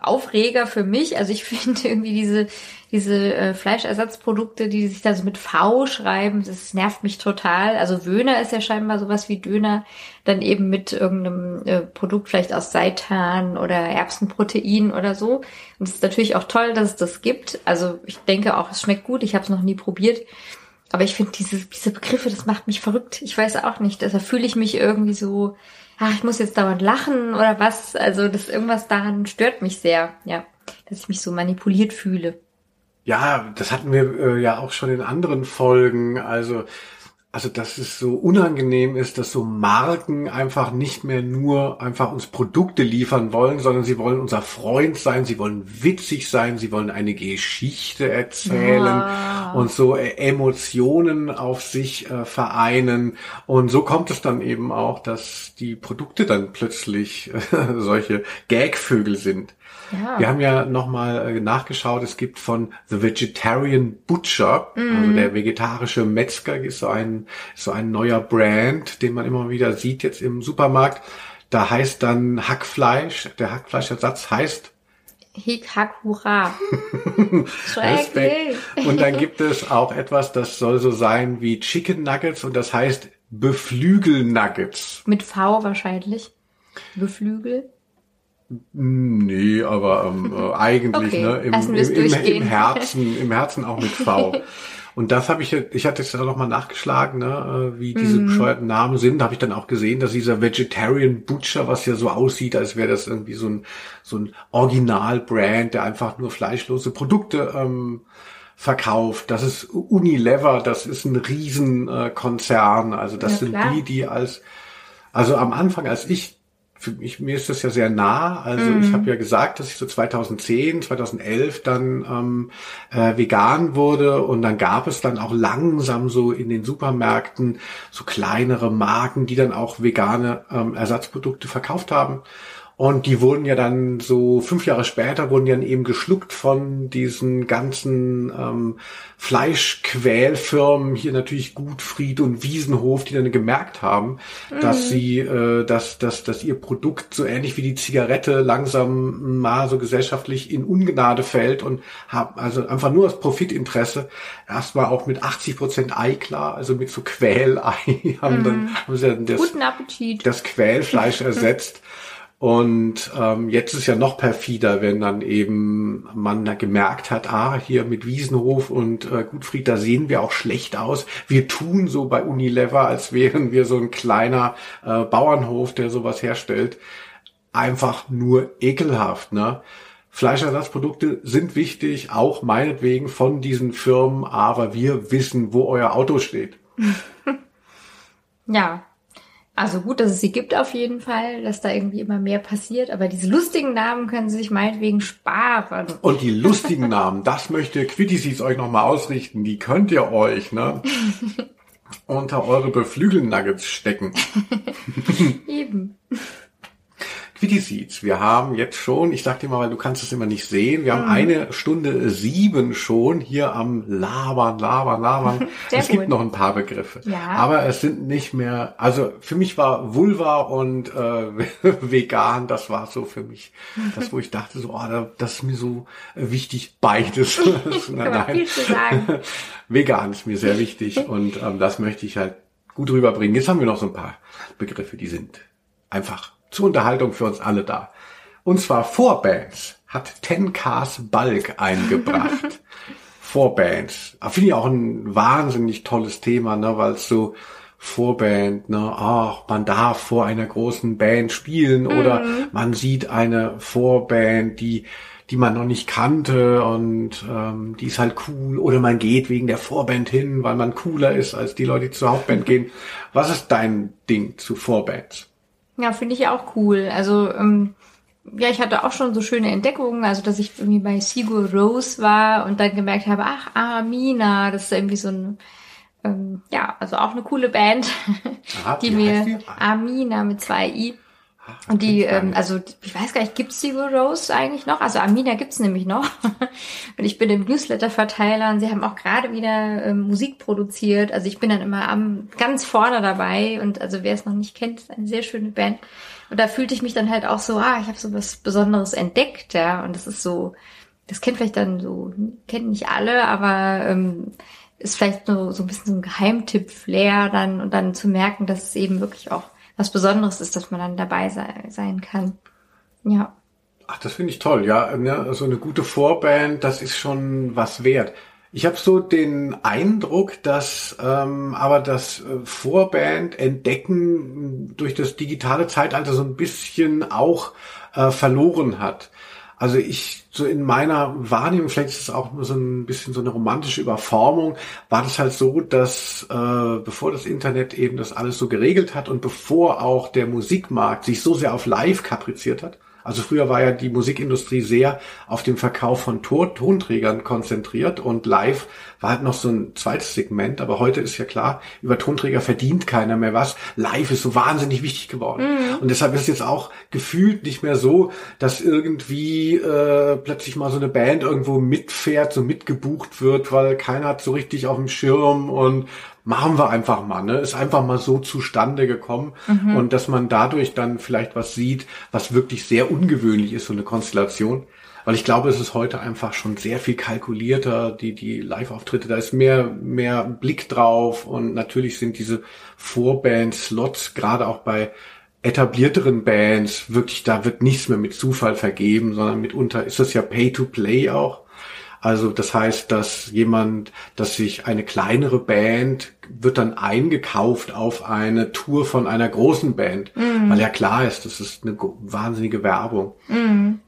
Aufreger für mich. Also ich <laughs> finde irgendwie diese, diese äh, Fleischersatzprodukte, die sich da so mit V schreiben, das nervt mich total. Also Wöhner ist ja scheinbar sowas wie Döner, dann eben mit irgendeinem äh, Produkt vielleicht aus Seitan oder Erbsenprotein oder so. Und es ist natürlich auch toll, dass es das gibt. Also ich denke auch, es schmeckt gut. Ich habe es noch nie probiert. Aber ich finde diese, diese Begriffe, das macht mich verrückt. Ich weiß auch nicht. Da fühle ich mich irgendwie so ach, ich muss jetzt dauernd lachen oder was. Also das irgendwas daran stört mich sehr, ja, dass ich mich so manipuliert fühle. Ja, das hatten wir äh, ja auch schon in anderen Folgen. Also also dass es so unangenehm ist, dass so Marken einfach nicht mehr nur einfach uns Produkte liefern wollen, sondern sie wollen unser Freund sein, sie wollen witzig sein, sie wollen eine Geschichte erzählen ja. und so äh, Emotionen auf sich äh, vereinen. Und so kommt es dann eben auch, dass die Produkte dann plötzlich äh, <laughs> solche Gagvögel sind. Ja. Wir haben ja nochmal äh, nachgeschaut, es gibt von The Vegetarian Butcher, mm. also der vegetarische Metzger, ist so ein, so ein neuer Brand, den man immer wieder sieht jetzt im Supermarkt. Da heißt dann Hackfleisch, der Hackfleischersatz heißt Hick, Hack, Hurra. <laughs> Respekt. Und dann gibt es auch etwas, das soll so sein wie Chicken Nuggets und das heißt Beflügel Nuggets. Mit V wahrscheinlich. Beflügel. Nee, aber ähm, äh, eigentlich, okay. ne? Im, im, im, im, Herzen, <laughs> im Herzen auch mit V. Und das habe ich, ich hatte es ja noch mal nachgeschlagen, ne, äh, wie diese mm. bescheuerten Namen sind. Da habe ich dann auch gesehen, dass dieser Vegetarian Butcher, was ja so aussieht, als wäre das irgendwie so ein so ein Original-Brand, der einfach nur fleischlose Produkte ähm, verkauft. Das ist Unilever, das ist ein Riesenkonzern. Äh, also das ja, sind klar. die, die als also am Anfang, als ich für mich, mir ist das ja sehr nah. Also mhm. ich habe ja gesagt, dass ich so 2010, 2011 dann ähm, äh, vegan wurde und dann gab es dann auch langsam so in den Supermärkten so kleinere Marken, die dann auch vegane ähm, Ersatzprodukte verkauft haben. Und die wurden ja dann so fünf Jahre später wurden dann eben geschluckt von diesen ganzen ähm, Fleischquälfirmen, hier natürlich Gutfried und Wiesenhof, die dann gemerkt haben, mhm. dass sie, äh, dass, dass, dass ihr Produkt so ähnlich wie die Zigarette langsam mal so gesellschaftlich in Ungnade fällt und haben also einfach nur aus Profitinteresse erstmal auch mit 80 Prozent Ei klar, also mit so Quälei <laughs> haben mhm. dann haben sie dann das, das Quälfleisch <laughs> ersetzt. Und ähm, jetzt ist ja noch perfider, wenn dann eben man da gemerkt hat, ah, hier mit Wiesenhof und äh, Gutfried, da sehen wir auch schlecht aus. Wir tun so bei Unilever, als wären wir so ein kleiner äh, Bauernhof, der sowas herstellt. Einfach nur ekelhaft, ne? Fleischersatzprodukte sind wichtig, auch meinetwegen von diesen Firmen, aber wir wissen, wo euer Auto steht. <laughs> ja, also gut, dass es sie gibt auf jeden Fall, dass da irgendwie immer mehr passiert, aber diese lustigen Namen können sie sich meinetwegen sparen. Und die lustigen Namen, das möchte Quittisis euch nochmal ausrichten, die könnt ihr euch, ne? <laughs> unter eure Beflügelnuggets stecken. Eben. Quitty Seeds. Wir haben jetzt schon, ich sag dir mal, weil du kannst es immer nicht sehen, wir haben mhm. eine Stunde sieben schon hier am Labern, Labern, Labern. <laughs> Sehr es gut. gibt noch ein paar Begriffe. Ja. Aber es sind nicht mehr, also für mich war Vulva und äh, <laughs> vegan, das war so für mich das, wo ich dachte, so, oh, das ist mir so wichtig, beides. <laughs> nein, nein. vegan ist mir sehr wichtig und ähm, das möchte ich halt gut rüberbringen. Jetzt haben wir noch so ein paar Begriffe, die sind einfach zur Unterhaltung für uns alle da. Und zwar Vorbands hat Ten Cars Bulk eingebracht. <laughs> Vorbands. Finde ich auch ein wahnsinnig tolles Thema, ne, weil es so Vorband, ne, ach, man darf vor einer großen Band spielen mhm. oder man sieht eine Vorband, die die man noch nicht kannte und ähm, die ist halt cool oder man geht wegen der Vorband hin, weil man cooler ist als die Leute, die zur Hauptband gehen. Was ist dein Ding zu Vorbands? Ja, finde ich auch cool. Also, ähm, ja, ich hatte auch schon so schöne Entdeckungen, also dass ich irgendwie bei Sigur Rose war und dann gemerkt habe, ach, Amina, das ist irgendwie so ein, ähm, ja, also auch eine coole Band, Aha, <laughs> die mir Amina mit zwei I und die, ähm, also ich weiß gar nicht, gibt's die Rose eigentlich noch? Also Amina gibt's nämlich noch. <laughs> und ich bin im Newsletter-Verteiler und sie haben auch gerade wieder ähm, Musik produziert. Also ich bin dann immer am ganz vorne dabei und also wer es noch nicht kennt, ist eine sehr schöne Band. Und da fühlte ich mich dann halt auch so, ah, ich habe so was Besonderes entdeckt, ja. Und das ist so, das kennt vielleicht dann so, kennen nicht alle, aber ähm, ist vielleicht so, so ein bisschen so ein Geheimtipp-Flair dann und dann zu merken, dass es eben wirklich auch was Besonderes ist, dass man dann dabei sei, sein kann. Ja. Ach, das finde ich toll, ja. Ne? So eine gute Vorband, das ist schon was wert. Ich habe so den Eindruck, dass ähm, aber das äh, Vorband entdecken durch das digitale Zeitalter so ein bisschen auch äh, verloren hat. Also ich, so in meiner Wahrnehmung, vielleicht ist es auch nur so ein bisschen so eine romantische Überformung, war das halt so, dass äh, bevor das Internet eben das alles so geregelt hat und bevor auch der Musikmarkt sich so sehr auf Live kapriziert hat, Also früher war ja die Musikindustrie sehr auf dem Verkauf von Tor Tonträgern konzentriert und live war halt noch so ein zweites Segment, aber heute ist ja klar, über Tonträger verdient keiner mehr was. Live ist so wahnsinnig wichtig geworden. Mhm. Und deshalb ist es jetzt auch gefühlt nicht mehr so, dass irgendwie äh, plötzlich mal so eine Band irgendwo mitfährt, so mitgebucht wird, weil keiner hat so richtig auf dem Schirm und machen wir einfach mal, ne? Ist einfach mal so zustande gekommen mhm. und dass man dadurch dann vielleicht was sieht, was wirklich sehr ungewöhnlich ist, so eine Konstellation. Weil ich glaube, es ist heute einfach schon sehr viel kalkulierter, die, die Live-Auftritte, da ist mehr, mehr Blick drauf und natürlich sind diese Vorband-Slots, gerade auch bei etablierteren Bands, wirklich, da wird nichts mehr mit Zufall vergeben, sondern mitunter ist das ja Pay-to-Play auch. Also das heißt, dass jemand, dass sich eine kleinere Band wird dann eingekauft auf eine Tour von einer großen Band, mhm. weil ja klar ist, das ist eine wahnsinnige Werbung. Mhm.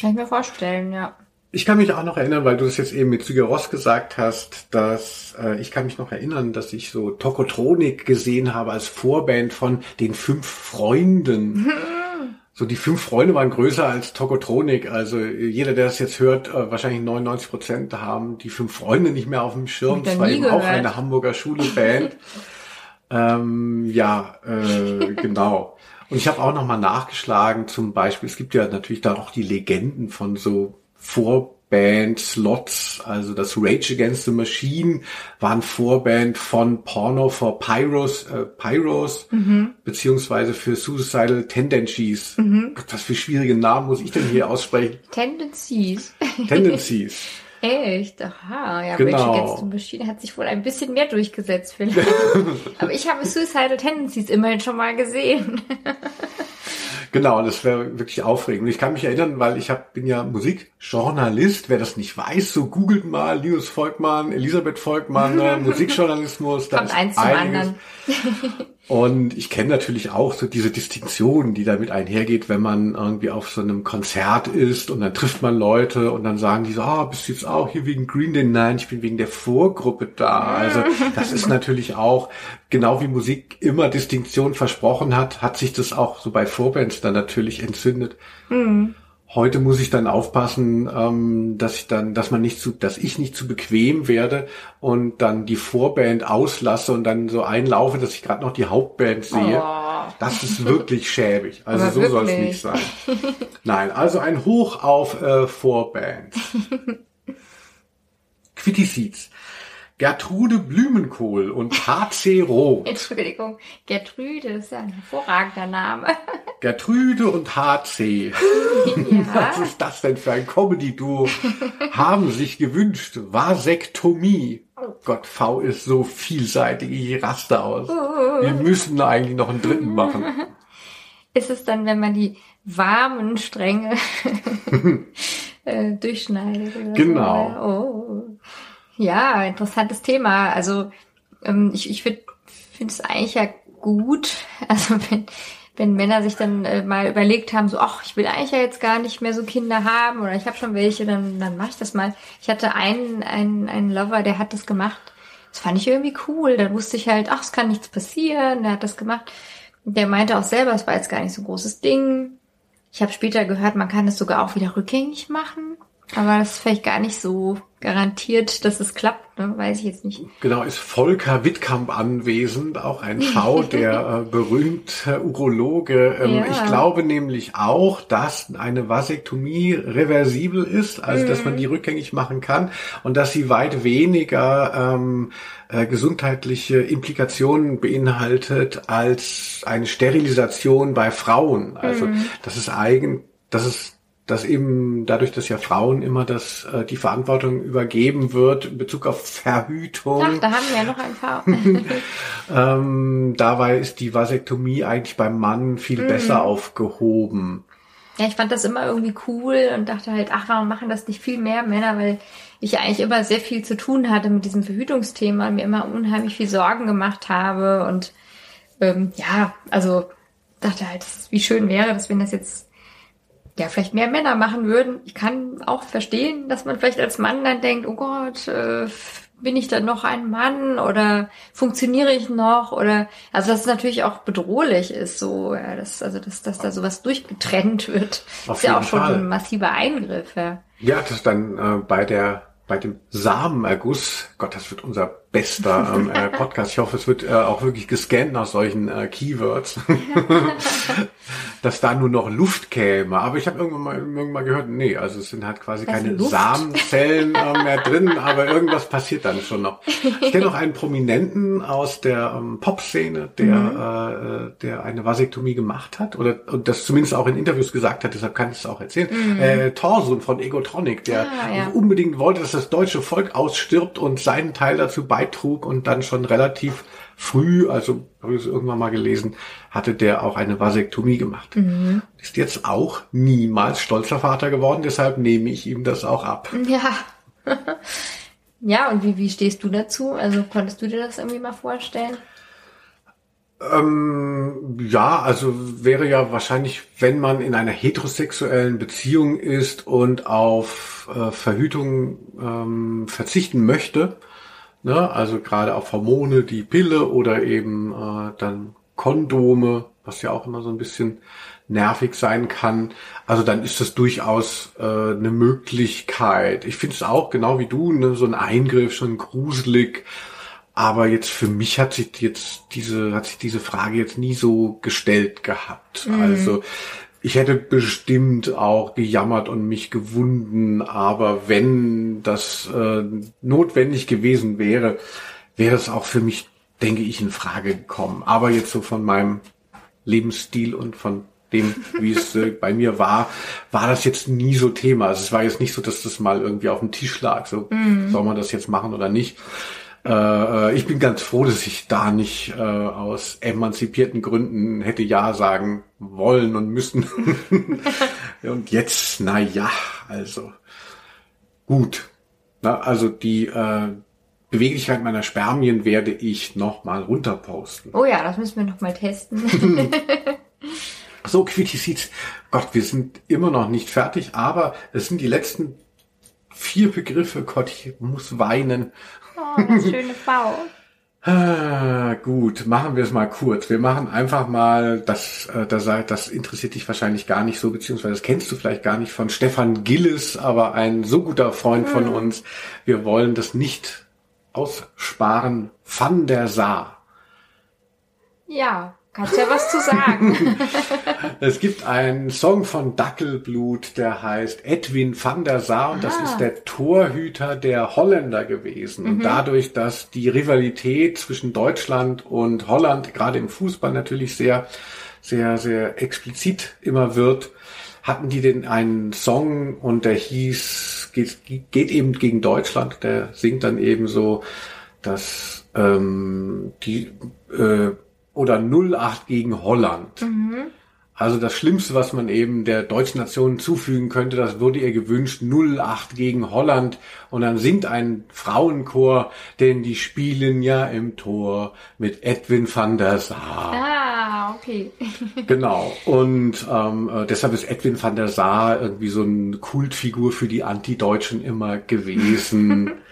Kann ich mir vorstellen, ja. Ich kann mich auch noch erinnern, weil du es jetzt eben mit Zygeros gesagt hast, dass äh, ich kann mich noch erinnern, dass ich so Tokotronik gesehen habe als Vorband von den fünf Freunden. <laughs> so die fünf Freunde waren größer als Tokotronik. Also jeder, der das jetzt hört, äh, wahrscheinlich 99 Prozent haben die fünf Freunde nicht mehr auf dem Schirm. Das war eben gehört. auch eine Hamburger Schule-Band. ähm, ja, äh, <laughs> genau. Und ich habe auch nochmal nachgeschlagen, zum Beispiel, es gibt ja natürlich da auch die Legenden von so Vorband-Slots, also das Rage Against the Machine war ein Vorband von Porno for Pyros, äh, Pyros mhm. beziehungsweise für Suicidal Tendencies. Mhm. Gott, was für schwierige Namen muss ich denn hier aussprechen? Tendencies. <laughs> Tendencies. Echt? Aha, ja, genau. Rage Against the Machine hat sich wohl ein bisschen mehr durchgesetzt vielleicht. <laughs> Aber ich habe Suicidal Tendencies immerhin schon mal gesehen. <laughs> Genau, das wäre wirklich aufregend. ich kann mich erinnern, weil ich hab, bin ja Musikjournalist. Wer das nicht weiß, so googelt mal Linus Volkmann, Elisabeth Volkmann, äh, <laughs> Musikjournalismus. Da Kommt eins zum anderen. <laughs> Und ich kenne natürlich auch so diese Distinktion, die damit einhergeht, wenn man irgendwie auf so einem Konzert ist und dann trifft man Leute und dann sagen die so, ah, oh, bist du jetzt auch hier wegen Green Day? Nein, ich bin wegen der Vorgruppe da. Also <laughs> das ist natürlich auch, genau wie Musik immer Distinktion versprochen hat, hat sich das auch so bei Vorbands dann natürlich entzündet. Mhm. Heute muss ich dann aufpassen, ähm, dass ich dann, dass man nicht zu, dass ich nicht zu bequem werde und dann die Vorband auslasse und dann so einlaufe, dass ich gerade noch die Hauptband sehe. Oh. Das ist wirklich schäbig. Also Aber so soll es nicht sein. Nein, also ein Hoch auf äh, Vorband. <laughs> Quitty Seeds. Gertrude Blümenkohl und <laughs> HC Roth. Entschuldigung, Gertrude ist ja ein hervorragender Name. <laughs> Gertrude und HC. <laughs> Ja. Was ist das denn für ein Comedy-Duo? Haben sich gewünscht Vasektomie. Oh Gott, V ist so vielseitig, ich raste aus. Wir müssen eigentlich noch einen dritten machen. Ist es dann, wenn man die warmen Stränge äh, durchschneidet? Genau. So? Oh. Ja, interessantes Thema. Also ähm, ich, ich finde es eigentlich ja gut, <laughs> also wenn, wenn Männer sich dann äh, mal überlegt haben, so, ach, ich will eigentlich ja jetzt gar nicht mehr so Kinder haben oder ich habe schon welche, dann, dann mache ich das mal. Ich hatte einen, einen, einen Lover, der hat das gemacht. Das fand ich irgendwie cool. Da wusste ich halt, ach, es kann nichts passieren. Der hat das gemacht. Der meinte auch selber, es war jetzt gar nicht so ein großes Ding. Ich habe später gehört, man kann es sogar auch wieder rückgängig machen. Aber das ist vielleicht gar nicht so garantiert, dass es klappt, ne? weiß ich jetzt nicht. Genau, ist Volker Wittkamp anwesend, auch ein V, <laughs> der äh, berühmte Urologe. Ähm, ja. Ich glaube nämlich auch, dass eine Vasektomie reversibel ist, also mhm. dass man die rückgängig machen kann und dass sie weit weniger ähm, äh, gesundheitliche Implikationen beinhaltet als eine Sterilisation bei Frauen. Also mhm. das ist eigen, das ist dass eben dadurch, dass ja Frauen immer das, äh, die Verantwortung übergeben wird in Bezug auf Verhütung. Ach, da haben wir ja noch ein paar. <laughs> ähm, dabei ist die Vasektomie eigentlich beim Mann viel mhm. besser aufgehoben. Ja, ich fand das immer irgendwie cool und dachte halt, ach, warum machen das nicht viel mehr Männer, weil ich eigentlich immer sehr viel zu tun hatte mit diesem Verhütungsthema und mir immer unheimlich viel Sorgen gemacht habe und ähm, ja, also dachte halt, wie schön wäre das, wenn das jetzt ja, vielleicht mehr Männer machen würden. Ich kann auch verstehen, dass man vielleicht als Mann dann denkt, oh Gott, äh, bin ich dann noch ein Mann oder funktioniere ich noch oder also dass es natürlich auch bedrohlich ist, so ja, dass, also dass, dass da sowas durchgetrennt wird. Auf ist ja auch schon Fall. ein massiver Eingriff, ja. Ja, das dann äh, bei der bei dem Samenerguss, Gott, das wird unser bester ähm, äh, Podcast. Ich hoffe, es wird äh, auch wirklich gescannt nach solchen äh, Keywords, <laughs> dass da nur noch Luft käme. Aber ich habe irgendwann mal, irgendwann mal gehört, nee, also es sind halt quasi Was, keine? Samenzellen äh, mehr drin, aber irgendwas passiert dann schon noch. Ich kenne noch einen Prominenten aus der ähm, Pop-Szene, der, Mhm. äh, der eine Vasektomie gemacht hat oder und das zumindest auch in Interviews gesagt hat, deshalb kann ich es auch erzählen. Äh, Torsun von Egotronic, der Mhm. Ah, ja. unbedingt wollte, dass das deutsche Volk ausstirbt und seinen Teil dazu beitrug und dann schon relativ früh, also habe ich es irgendwann mal gelesen, hatte der auch eine Vasektomie gemacht. Mhm. Ist jetzt auch niemals stolzer Vater geworden, deshalb nehme ich ihm das auch ab. Ja. <laughs> ja, und wie, wie stehst du dazu? Also konntest du dir das irgendwie mal vorstellen? Ähm, ja, also wäre ja wahrscheinlich, wenn man in einer heterosexuellen Beziehung ist und auf äh, Verhütung ähm, verzichten möchte, ne, also gerade auf Hormone, die Pille oder eben äh, dann Kondome, was ja auch immer so ein bisschen nervig sein kann. Also dann ist das durchaus äh, eine Möglichkeit. Ich finde es auch genau wie du, ne, so ein Eingriff schon gruselig. Aber jetzt für mich hat sich jetzt diese, hat sich diese Frage jetzt nie so gestellt gehabt. Also ich hätte bestimmt auch gejammert und mich gewunden, aber wenn das äh, notwendig gewesen wäre, wäre es auch für mich, denke ich, in Frage gekommen. Aber jetzt so von meinem Lebensstil und von dem, wie es äh, bei mir war, war das jetzt nie so Thema. Also es war jetzt nicht so, dass das mal irgendwie auf dem Tisch lag. So, soll man das jetzt machen oder nicht? Äh, ich bin ganz froh, dass ich da nicht äh, aus emanzipierten Gründen hätte Ja sagen wollen und müssen. <laughs> und jetzt, na ja, also gut. Na, also die äh, Beweglichkeit meiner Spermien werde ich noch mal runterposten. Oh ja, das müssen wir noch mal testen. <laughs> So, Quitty Seeds. Gott, wir sind immer noch nicht fertig, aber es sind die letzten vier Begriffe. Gott, ich muss weinen. Oh, das schöne V. <laughs> Ah, gut, machen wir es mal kurz. Wir machen einfach mal, das, äh, das, das interessiert dich wahrscheinlich gar nicht so, beziehungsweise das kennst du vielleicht gar nicht von Stefan Gillis, aber ein so guter Freund von uns. Wir wollen das nicht aussparen. Van der Saar. Ja, kannst ja was zu sagen. <laughs> Es gibt einen Song von Dackelblut, der heißt Edwin van der Saar und das Ah. ist der Torhüter der Holländer gewesen. Und dadurch, dass die Rivalität zwischen Deutschland und Holland gerade im Fußball natürlich sehr, sehr, sehr explizit immer wird, hatten die denn einen Song und der hieß, geht, geht eben gegen Deutschland, der singt dann eben so, dass ähm, die äh, oder 08 gegen Holland. Also das Schlimmste, was man eben der deutschen Nation zufügen könnte, das wurde ihr gewünscht, 08 gegen Holland. Und dann singt ein Frauenchor, denn die spielen ja im Tor mit Edwin van der Saar. ah, okay. <laughs> Genau. Und ähm, äh, deshalb ist Edwin van der Saar irgendwie so eine Kultfigur für die Anti-Deutschen immer gewesen. <laughs>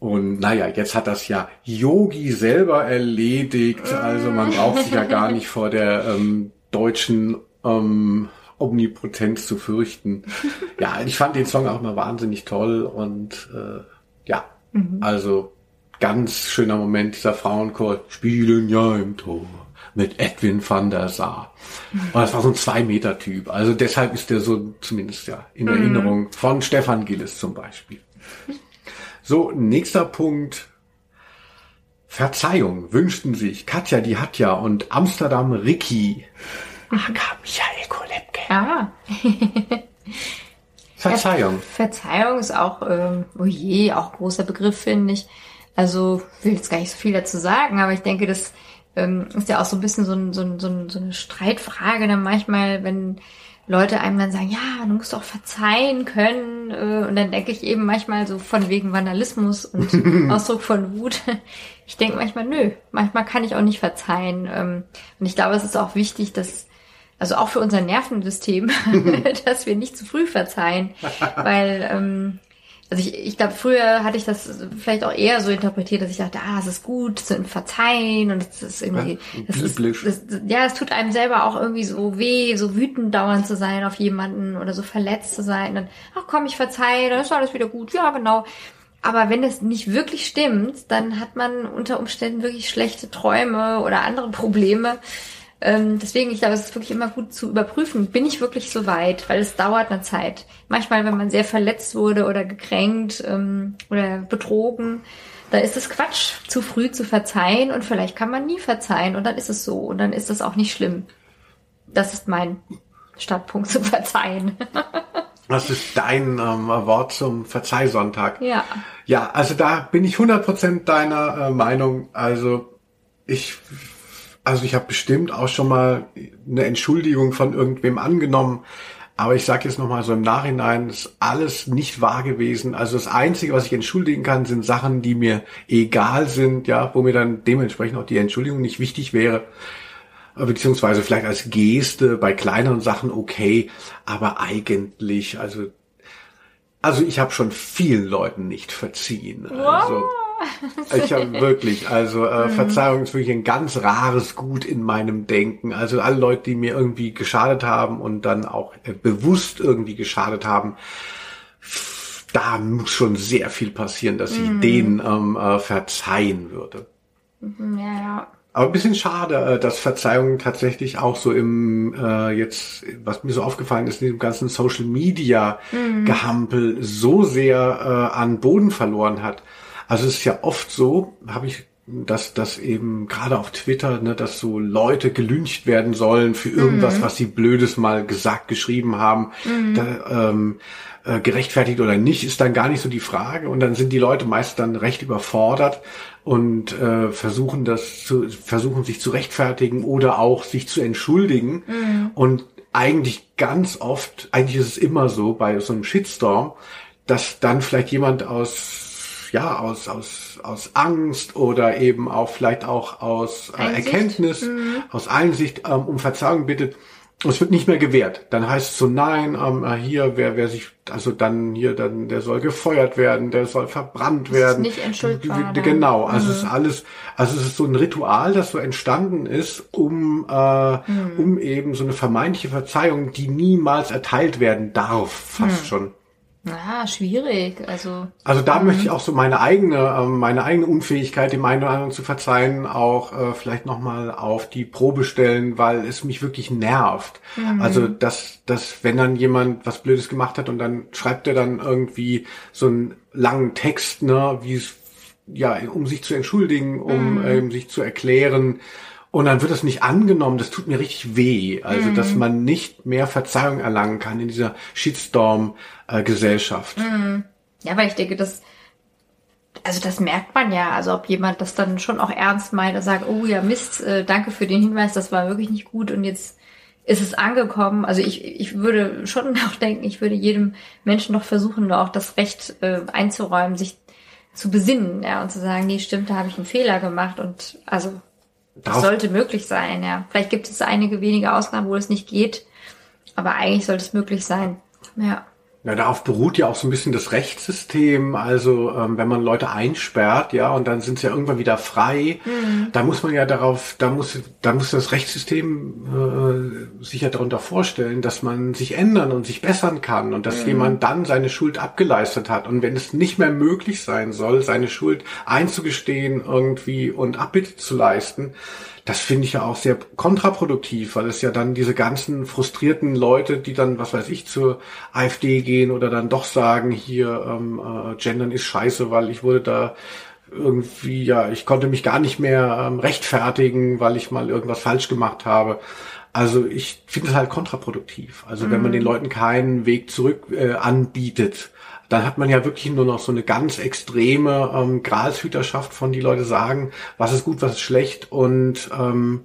Und naja, jetzt hat das ja Yogi selber erledigt. Also man braucht sich ja gar <laughs> nicht vor der ähm, deutschen ähm, Omnipotenz zu fürchten. Ja, ich fand den Song auch immer wahnsinnig toll und äh, ja, also ganz schöner Moment, dieser Frauenchor, spielen ja im Tor mit Edwin van der Saar. Und das war so ein Zwei-Meter-Typ. Also deshalb ist der so zumindest ja in Erinnerung von Stefan Gillis zum Beispiel. So, nächster Punkt. Verzeihung wünschten sich Katja, die hat ja und Amsterdam Ricky. Aka Michael Kolepke. Ah, <laughs> Verzeihung. Verzeihung ist auch, ähm, oh je, auch ein großer Begriff, finde ich. Also will jetzt gar nicht so viel dazu sagen, aber ich denke, das ähm, ist ja auch so ein bisschen so, ein, so, ein, so eine Streitfrage dann manchmal, wenn Leute einem dann sagen, ja, du musst auch verzeihen können. Äh, und dann denke ich eben manchmal so von wegen Vandalismus und <laughs> Ausdruck von Wut. Ich denke manchmal, nö, manchmal kann ich auch nicht verzeihen. Ähm, und ich glaube, es ist auch wichtig, dass also auch für unser Nervensystem, <laughs> <laughs> dass wir nicht zu früh verzeihen, weil ähm, also ich, ich glaube, früher hatte ich das vielleicht auch eher so interpretiert, dass ich dachte, ah, es ist gut zu verzeihen und es ist irgendwie, Ja, das ist, biblisch. das, ja, es tut einem selber auch irgendwie so weh, so wütend dauernd zu sein auf jemanden oder so verletzt zu sein. Und ach komm, ich verzeihe, dann ist alles wieder gut. Ja, genau. Aber wenn es nicht wirklich stimmt, dann hat man unter Umständen wirklich schlechte Träume oder andere Probleme. Ähm, deswegen, ich glaube, es ist wirklich immer gut zu überprüfen, bin ich wirklich so weit, weil es dauert eine Zeit. Manchmal, wenn man sehr verletzt wurde oder gekränkt ähm, oder betrogen, da ist es Quatsch, zu früh zu verzeihen und vielleicht kann man nie verzeihen und dann ist es so und dann ist es auch nicht schlimm. Das ist mein Startpunkt <laughs> zu verzeihen. Das ist dein ähm, Wort zum Verzeihsonntag. ja. Ja, also da bin ich 100% deiner äh, Meinung. Also ich, also ich habe bestimmt auch schon mal eine Entschuldigung von irgendwem angenommen. Aber ich sage jetzt nochmal so im Nachhinein, ist alles nicht wahr gewesen. Also das Einzige, was ich entschuldigen kann, sind Sachen, die mir egal sind, ja, wo mir dann dementsprechend auch die Entschuldigung nicht wichtig wäre. Beziehungsweise vielleicht als Geste bei kleineren Sachen okay, aber eigentlich, also also ich habe schon vielen Leuten nicht verziehen. Also ich habe wirklich, also äh, Verzeihung ist wirklich ein ganz rares Gut in meinem Denken. Also alle Leute, die mir irgendwie geschadet haben und dann auch äh, bewusst irgendwie geschadet haben, da muss schon sehr viel passieren, dass ich denen ähm, äh, verzeihen würde. Ja, ja. Aber ein bisschen schade, äh, dass Verzeihung tatsächlich auch so im äh, jetzt, was mir so aufgefallen ist, in diesem ganzen Social Media Gehampel so sehr äh, an Boden verloren hat. Also es ist ja oft so, habe ich, dass dass eben gerade auf Twitter, ne, dass so Leute gelyncht werden sollen für irgendwas, was sie blödes mal gesagt, geschrieben haben. Da, ähm, äh, gerechtfertigt oder nicht, ist dann gar nicht so die Frage. Und dann sind die Leute meist dann recht überfordert und äh, versuchen das zu, versuchen sich zu rechtfertigen oder auch sich zu entschuldigen. Und eigentlich ganz oft, eigentlich ist es immer so bei so einem Shitstorm, dass dann vielleicht jemand aus ja, aus, aus, aus Angst oder eben auch vielleicht auch aus äh. Erkenntnis, aus Einsicht ähm, um Verzeihung bittet. Es wird nicht mehr gewährt. Dann heißt es so, nein, ähm, äh, hier, wer, wer sich, also dann hier, dann, der soll gefeuert werden, der soll verbrannt werden. nicht entschuldbar G- dann. Genau, also es ist alles, also es ist so ein Ritual, das so entstanden ist, um, äh, um eben so eine vermeintliche Verzeihung, die niemals erteilt werden darf, fast schon. Ah, schwierig. Also, Also da möchte ich auch so meine eigene, ähm, meine eigene Unfähigkeit, dem einen oder anderen zu verzeihen, auch äh, vielleicht nochmal auf die Probe stellen, weil es mich wirklich nervt. Also dass, dass wenn dann jemand was Blödes gemacht hat und dann schreibt er dann irgendwie so einen langen Text, ne, wie es ja, um sich zu entschuldigen, um ähm, sich zu erklären. Und dann wird das nicht angenommen. Das tut mir richtig weh. Also, dass man nicht mehr Verzeihung erlangen kann in dieser Shitstorm-Gesellschaft. ja, weil ich denke, das, also das merkt man ja. Also ob jemand das dann schon auch ernst meint und sagt, oh ja, Mist, äh, danke für den Hinweis, das war wirklich nicht gut und jetzt ist es angekommen. Also ich, ich würde schon <laughs> auch denken, ich würde jedem Menschen noch versuchen, auch das Recht äh, einzuräumen, sich zu besinnen, ja, und zu sagen, nee, stimmt, da habe ich einen Fehler gemacht und also das sollte möglich sein, ja. Vielleicht gibt es einige wenige Ausnahmen, wo es nicht geht, aber eigentlich sollte es möglich sein. Ja. Ja, darauf beruht ja auch so ein bisschen das Rechtssystem. Also ähm, wenn man Leute einsperrt, ja, und dann sind sie ja irgendwann wieder frei, da muss man ja darauf, da muss, da muss das Rechtssystem äh, sich ja darunter vorstellen, dass man sich ändern und sich bessern kann und dass jemand dann seine Schuld abgeleistet hat. Und wenn es nicht mehr möglich sein soll, seine Schuld einzugestehen irgendwie und Abbitte zu leisten, das finde ich ja auch sehr kontraproduktiv, weil es ja dann diese ganzen frustrierten Leute, die dann, was weiß ich, zur AfD gehen oder dann doch sagen, hier, ähm, äh, Gendern ist scheiße, weil ich wurde da irgendwie, ja, ich konnte mich gar nicht mehr ähm, rechtfertigen, weil ich mal irgendwas falsch gemacht habe. Also ich finde es halt kontraproduktiv. Also wenn man den Leuten keinen Weg zurück äh, anbietet, dann hat man ja wirklich nur noch so eine ganz extreme ähm, Gralshüterschaft von die Leute sagen, was ist gut, was ist schlecht und ähm,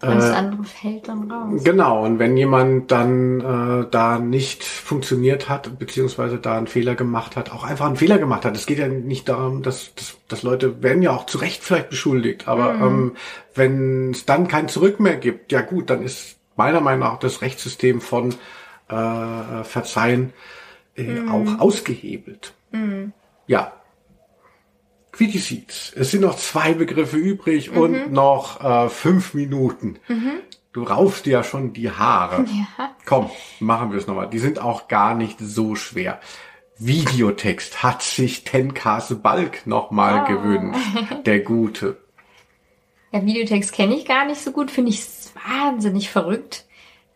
Und das andere fällt dann raus. Genau, und wenn jemand dann äh, da nicht funktioniert hat, beziehungsweise da einen Fehler gemacht hat, auch einfach einen Fehler gemacht hat. Es geht ja nicht darum, dass, dass, dass Leute werden ja auch zu Recht vielleicht beschuldigt, aber ähm, wenn es dann kein Zurück mehr gibt, ja gut, dann ist meiner Meinung nach das Rechtssystem von äh, Verzeihen äh, auch ausgehebelt. Ja. Quitty Seeds. Es sind noch zwei Begriffe übrig und noch äh, fünf Minuten. Du raufst dir ja schon die Haare. <laughs> Ja. Komm, machen wir es nochmal. Die sind auch gar nicht so schwer. Videotext hat sich Tenkase Balk nochmal gewünscht. <laughs> Der Gute. Ja, Videotext kenne ich gar nicht so gut, finde ich wahnsinnig verrückt.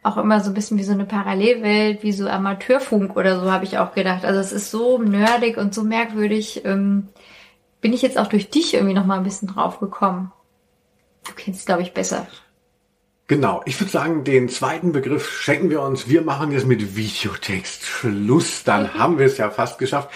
Auch immer so ein bisschen wie so eine Parallelwelt, wie so Amateurfunk oder so, habe ich auch gedacht. Also es ist so nerdig und so merkwürdig. Ähm, bin ich jetzt auch durch dich irgendwie noch mal ein bisschen drauf gekommen. Du kennst es, glaube ich, besser. Genau, ich würde sagen, den zweiten Begriff schenken wir uns. Wir machen jetzt mit Videotext Schluss. Dann <laughs> haben wir es ja fast geschafft.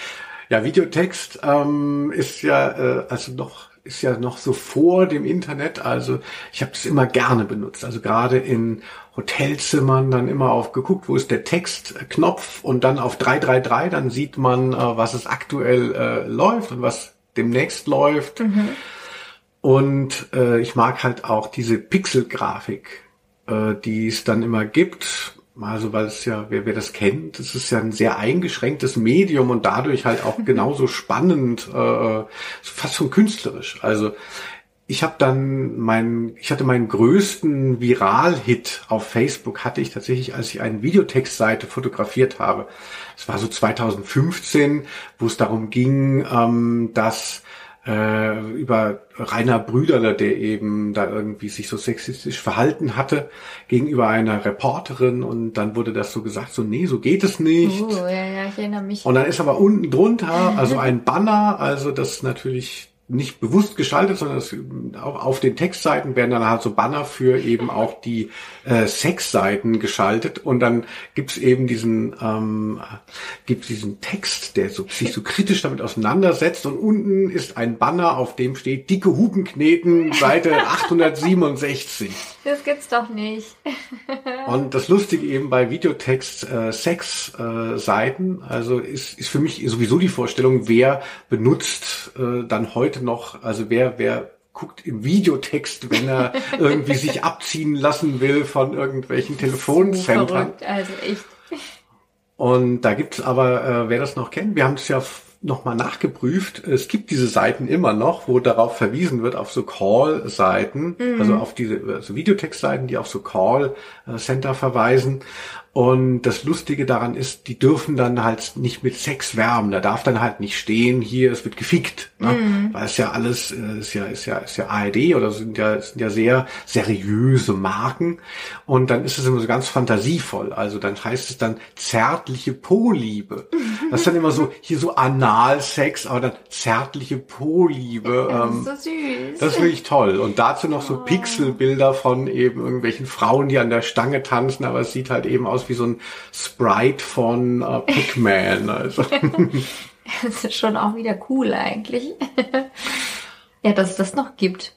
Ja, Videotext ähm, ist ja äh, also noch ist ja noch so vor dem Internet. Also ich habe das immer gerne benutzt. Also gerade in Hotelzimmern dann immer auf geguckt, wo ist der Textknopf und dann auf 333, dann sieht man, äh, was es aktuell äh, läuft und was demnächst läuft. Und äh, ich mag halt auch diese Pixelgrafik, äh, die es dann immer gibt. Also weil es ja, wer, wer das kennt, es ist ja ein sehr eingeschränktes Medium und dadurch halt auch <laughs> genauso spannend, äh, fast schon künstlerisch. Also ich habe dann meinen, ich hatte meinen größten Viral-Hit auf Facebook hatte ich tatsächlich, als ich eine Videotextseite fotografiert habe. Es war so 2015, wo es darum ging, ähm, dass äh, über Rainer Brüderle, der eben da irgendwie sich so sexistisch verhalten hatte gegenüber einer Reporterin und dann wurde das so gesagt, so nee, so geht es nicht. Oh, ja, ja, ich erinnere mich. Und dann ist aber unten drunter, also ein Banner, also das natürlich nicht bewusst geschaltet, sondern es, auch auf den Textseiten werden dann halt so Banner für eben auch die äh, Sexseiten geschaltet und dann gibt's eben diesen ähm, gibt's diesen Text, der so, sich so kritisch damit auseinandersetzt und unten ist ein Banner, auf dem steht dicke Hupen kneten, Seite <laughs> 867. Das gibt's doch nicht. <laughs> Und das Lustige eben bei Videotext äh, Sex-Seiten, äh, Seiten, also ist, ist für mich sowieso die Vorstellung, wer benutzt äh, dann heute noch, also wer, wer guckt im Videotext, wenn er <laughs> irgendwie sich abziehen lassen will von irgendwelchen Telefonzentren. Verrückt, also echt. Und da gibt's aber, äh, wer das noch kennt, wir haben es ja nochmal nachgeprüft. Es gibt diese Seiten immer noch, wo darauf verwiesen wird, auf so Call-Seiten, also auf diese also Videotext-Seiten, die auf so Call-Center verweisen. Und das Lustige daran ist, die dürfen dann halt nicht mit Sex werben. Da darf dann halt nicht stehen, hier, es wird gefickt. Ne? Weil es ja alles, äh, ist ja, ist ja, ist ja ARD oder sind ja, sind ja sehr seriöse Marken. Und dann ist es immer so ganz fantasievoll. Also dann heißt es dann zärtliche Po-Liebe. Das ist dann immer so, hier so Analsex, aber dann zärtliche Po-Liebe. <laughs> Das ähm, ist so süß. das ist wirklich toll. Und dazu noch so Pixelbilder von eben irgendwelchen Frauen, die an der Stange tanzen, aber es sieht halt eben aus wie so ein Sprite von äh, <laughs> Pac-Man. Also. Das ist schon auch wieder cool eigentlich. ja, dass es das noch gibt.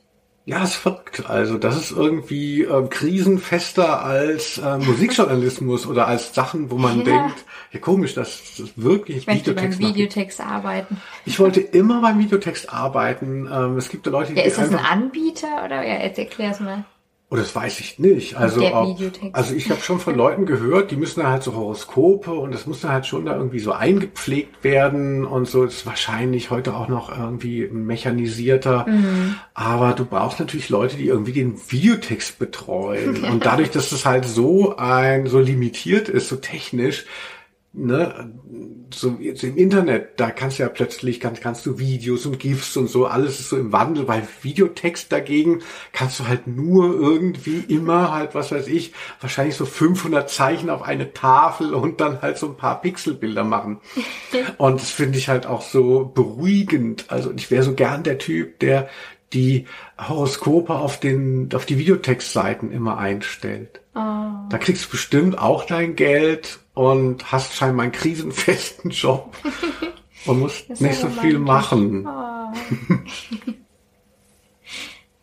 Ja, ist verrückt. Also das ist irgendwie äh, krisenfester als äh, Musikjournalismus oder als Sachen, wo man Ja. denkt, ja komisch, das, das ist wirklich Ich möchte beim Videotext. Videotext arbeiten. Ich wollte immer beim Videotext arbeiten. Ähm, es gibt ja Leute, die Ja, ist das ein Anbieter oder? Ja, jetzt erklär's mal. Oh, das weiß ich nicht. Also, ob, also ich habe schon von Leuten gehört, die müssen da halt so Horoskope und das muss dann halt schon da irgendwie so eingepflegt werden und so. Das ist wahrscheinlich heute auch noch irgendwie mechanisierter. Mhm. Aber du brauchst natürlich Leute, die irgendwie den Videotext betreuen. <laughs> Und dadurch, dass das halt so ein, so limitiert ist, so technisch, ne, so jetzt im Internet, da kannst du ja plötzlich, kannst, kannst du Videos und GIFs und so, alles ist so im Wandel, bei Videotext dagegen kannst du halt nur irgendwie immer halt, was weiß ich, wahrscheinlich so 500 Zeichen auf eine Tafel und dann halt so ein paar Pixelbilder machen. <laughs> Und das finde ich halt auch so beruhigend. Also ich wäre so gern der Typ, der die Horoskope auf den, auf die Videotextseiten immer einstellt. Da kriegst du bestimmt auch dein Geld und hast scheinbar einen krisenfesten <laughs> Job und musst nicht so viel machen. <laughs>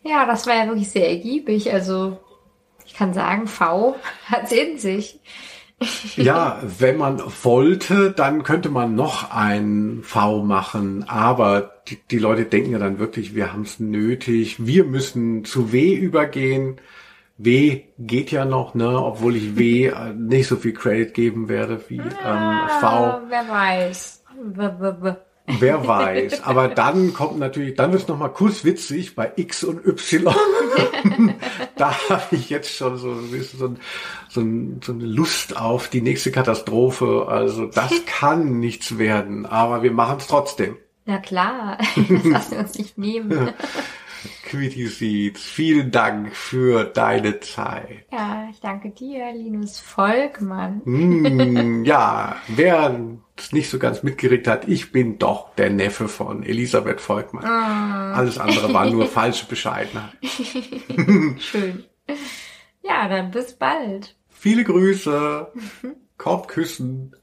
Ja, das war ja wirklich sehr ergiebig. Also, ich kann sagen, V hat's in sich. <laughs> Ja, wenn man wollte, dann könnte man noch ein V machen, aber die, die Leute denken ja dann wirklich, wir haben es nötig, wir müssen zu W übergehen. W geht ja noch, ne, obwohl ich W äh, nicht so viel Credit geben werde wie ähm, V. Ah, wer weiß. W -w -w Wer weiß. <laughs> Aber dann kommt natürlich, dann wird's noch mal kurz witzig bei X und Y. <laughs> da habe ich jetzt schon so, ein bisschen so, ein, so, ein, so eine Lust auf die nächste Katastrophe. Also das <laughs> kann nichts werden, aber wir machen es trotzdem. Na klar, das lassen wir uns nicht nehmen. Quitty Seeds, vielen Dank für deine Zeit. Ja, ich danke dir, Linus Volkmann. Mm, <laughs> ja, wer es nicht so ganz mitgeregt hat, ich bin doch der Neffe von Elisabeth Volkmann. Ah. Alles andere war nur <laughs> falsche Bescheidenheit. <laughs> Schön. Ja, dann bis bald. Viele Grüße, Kopfküssen.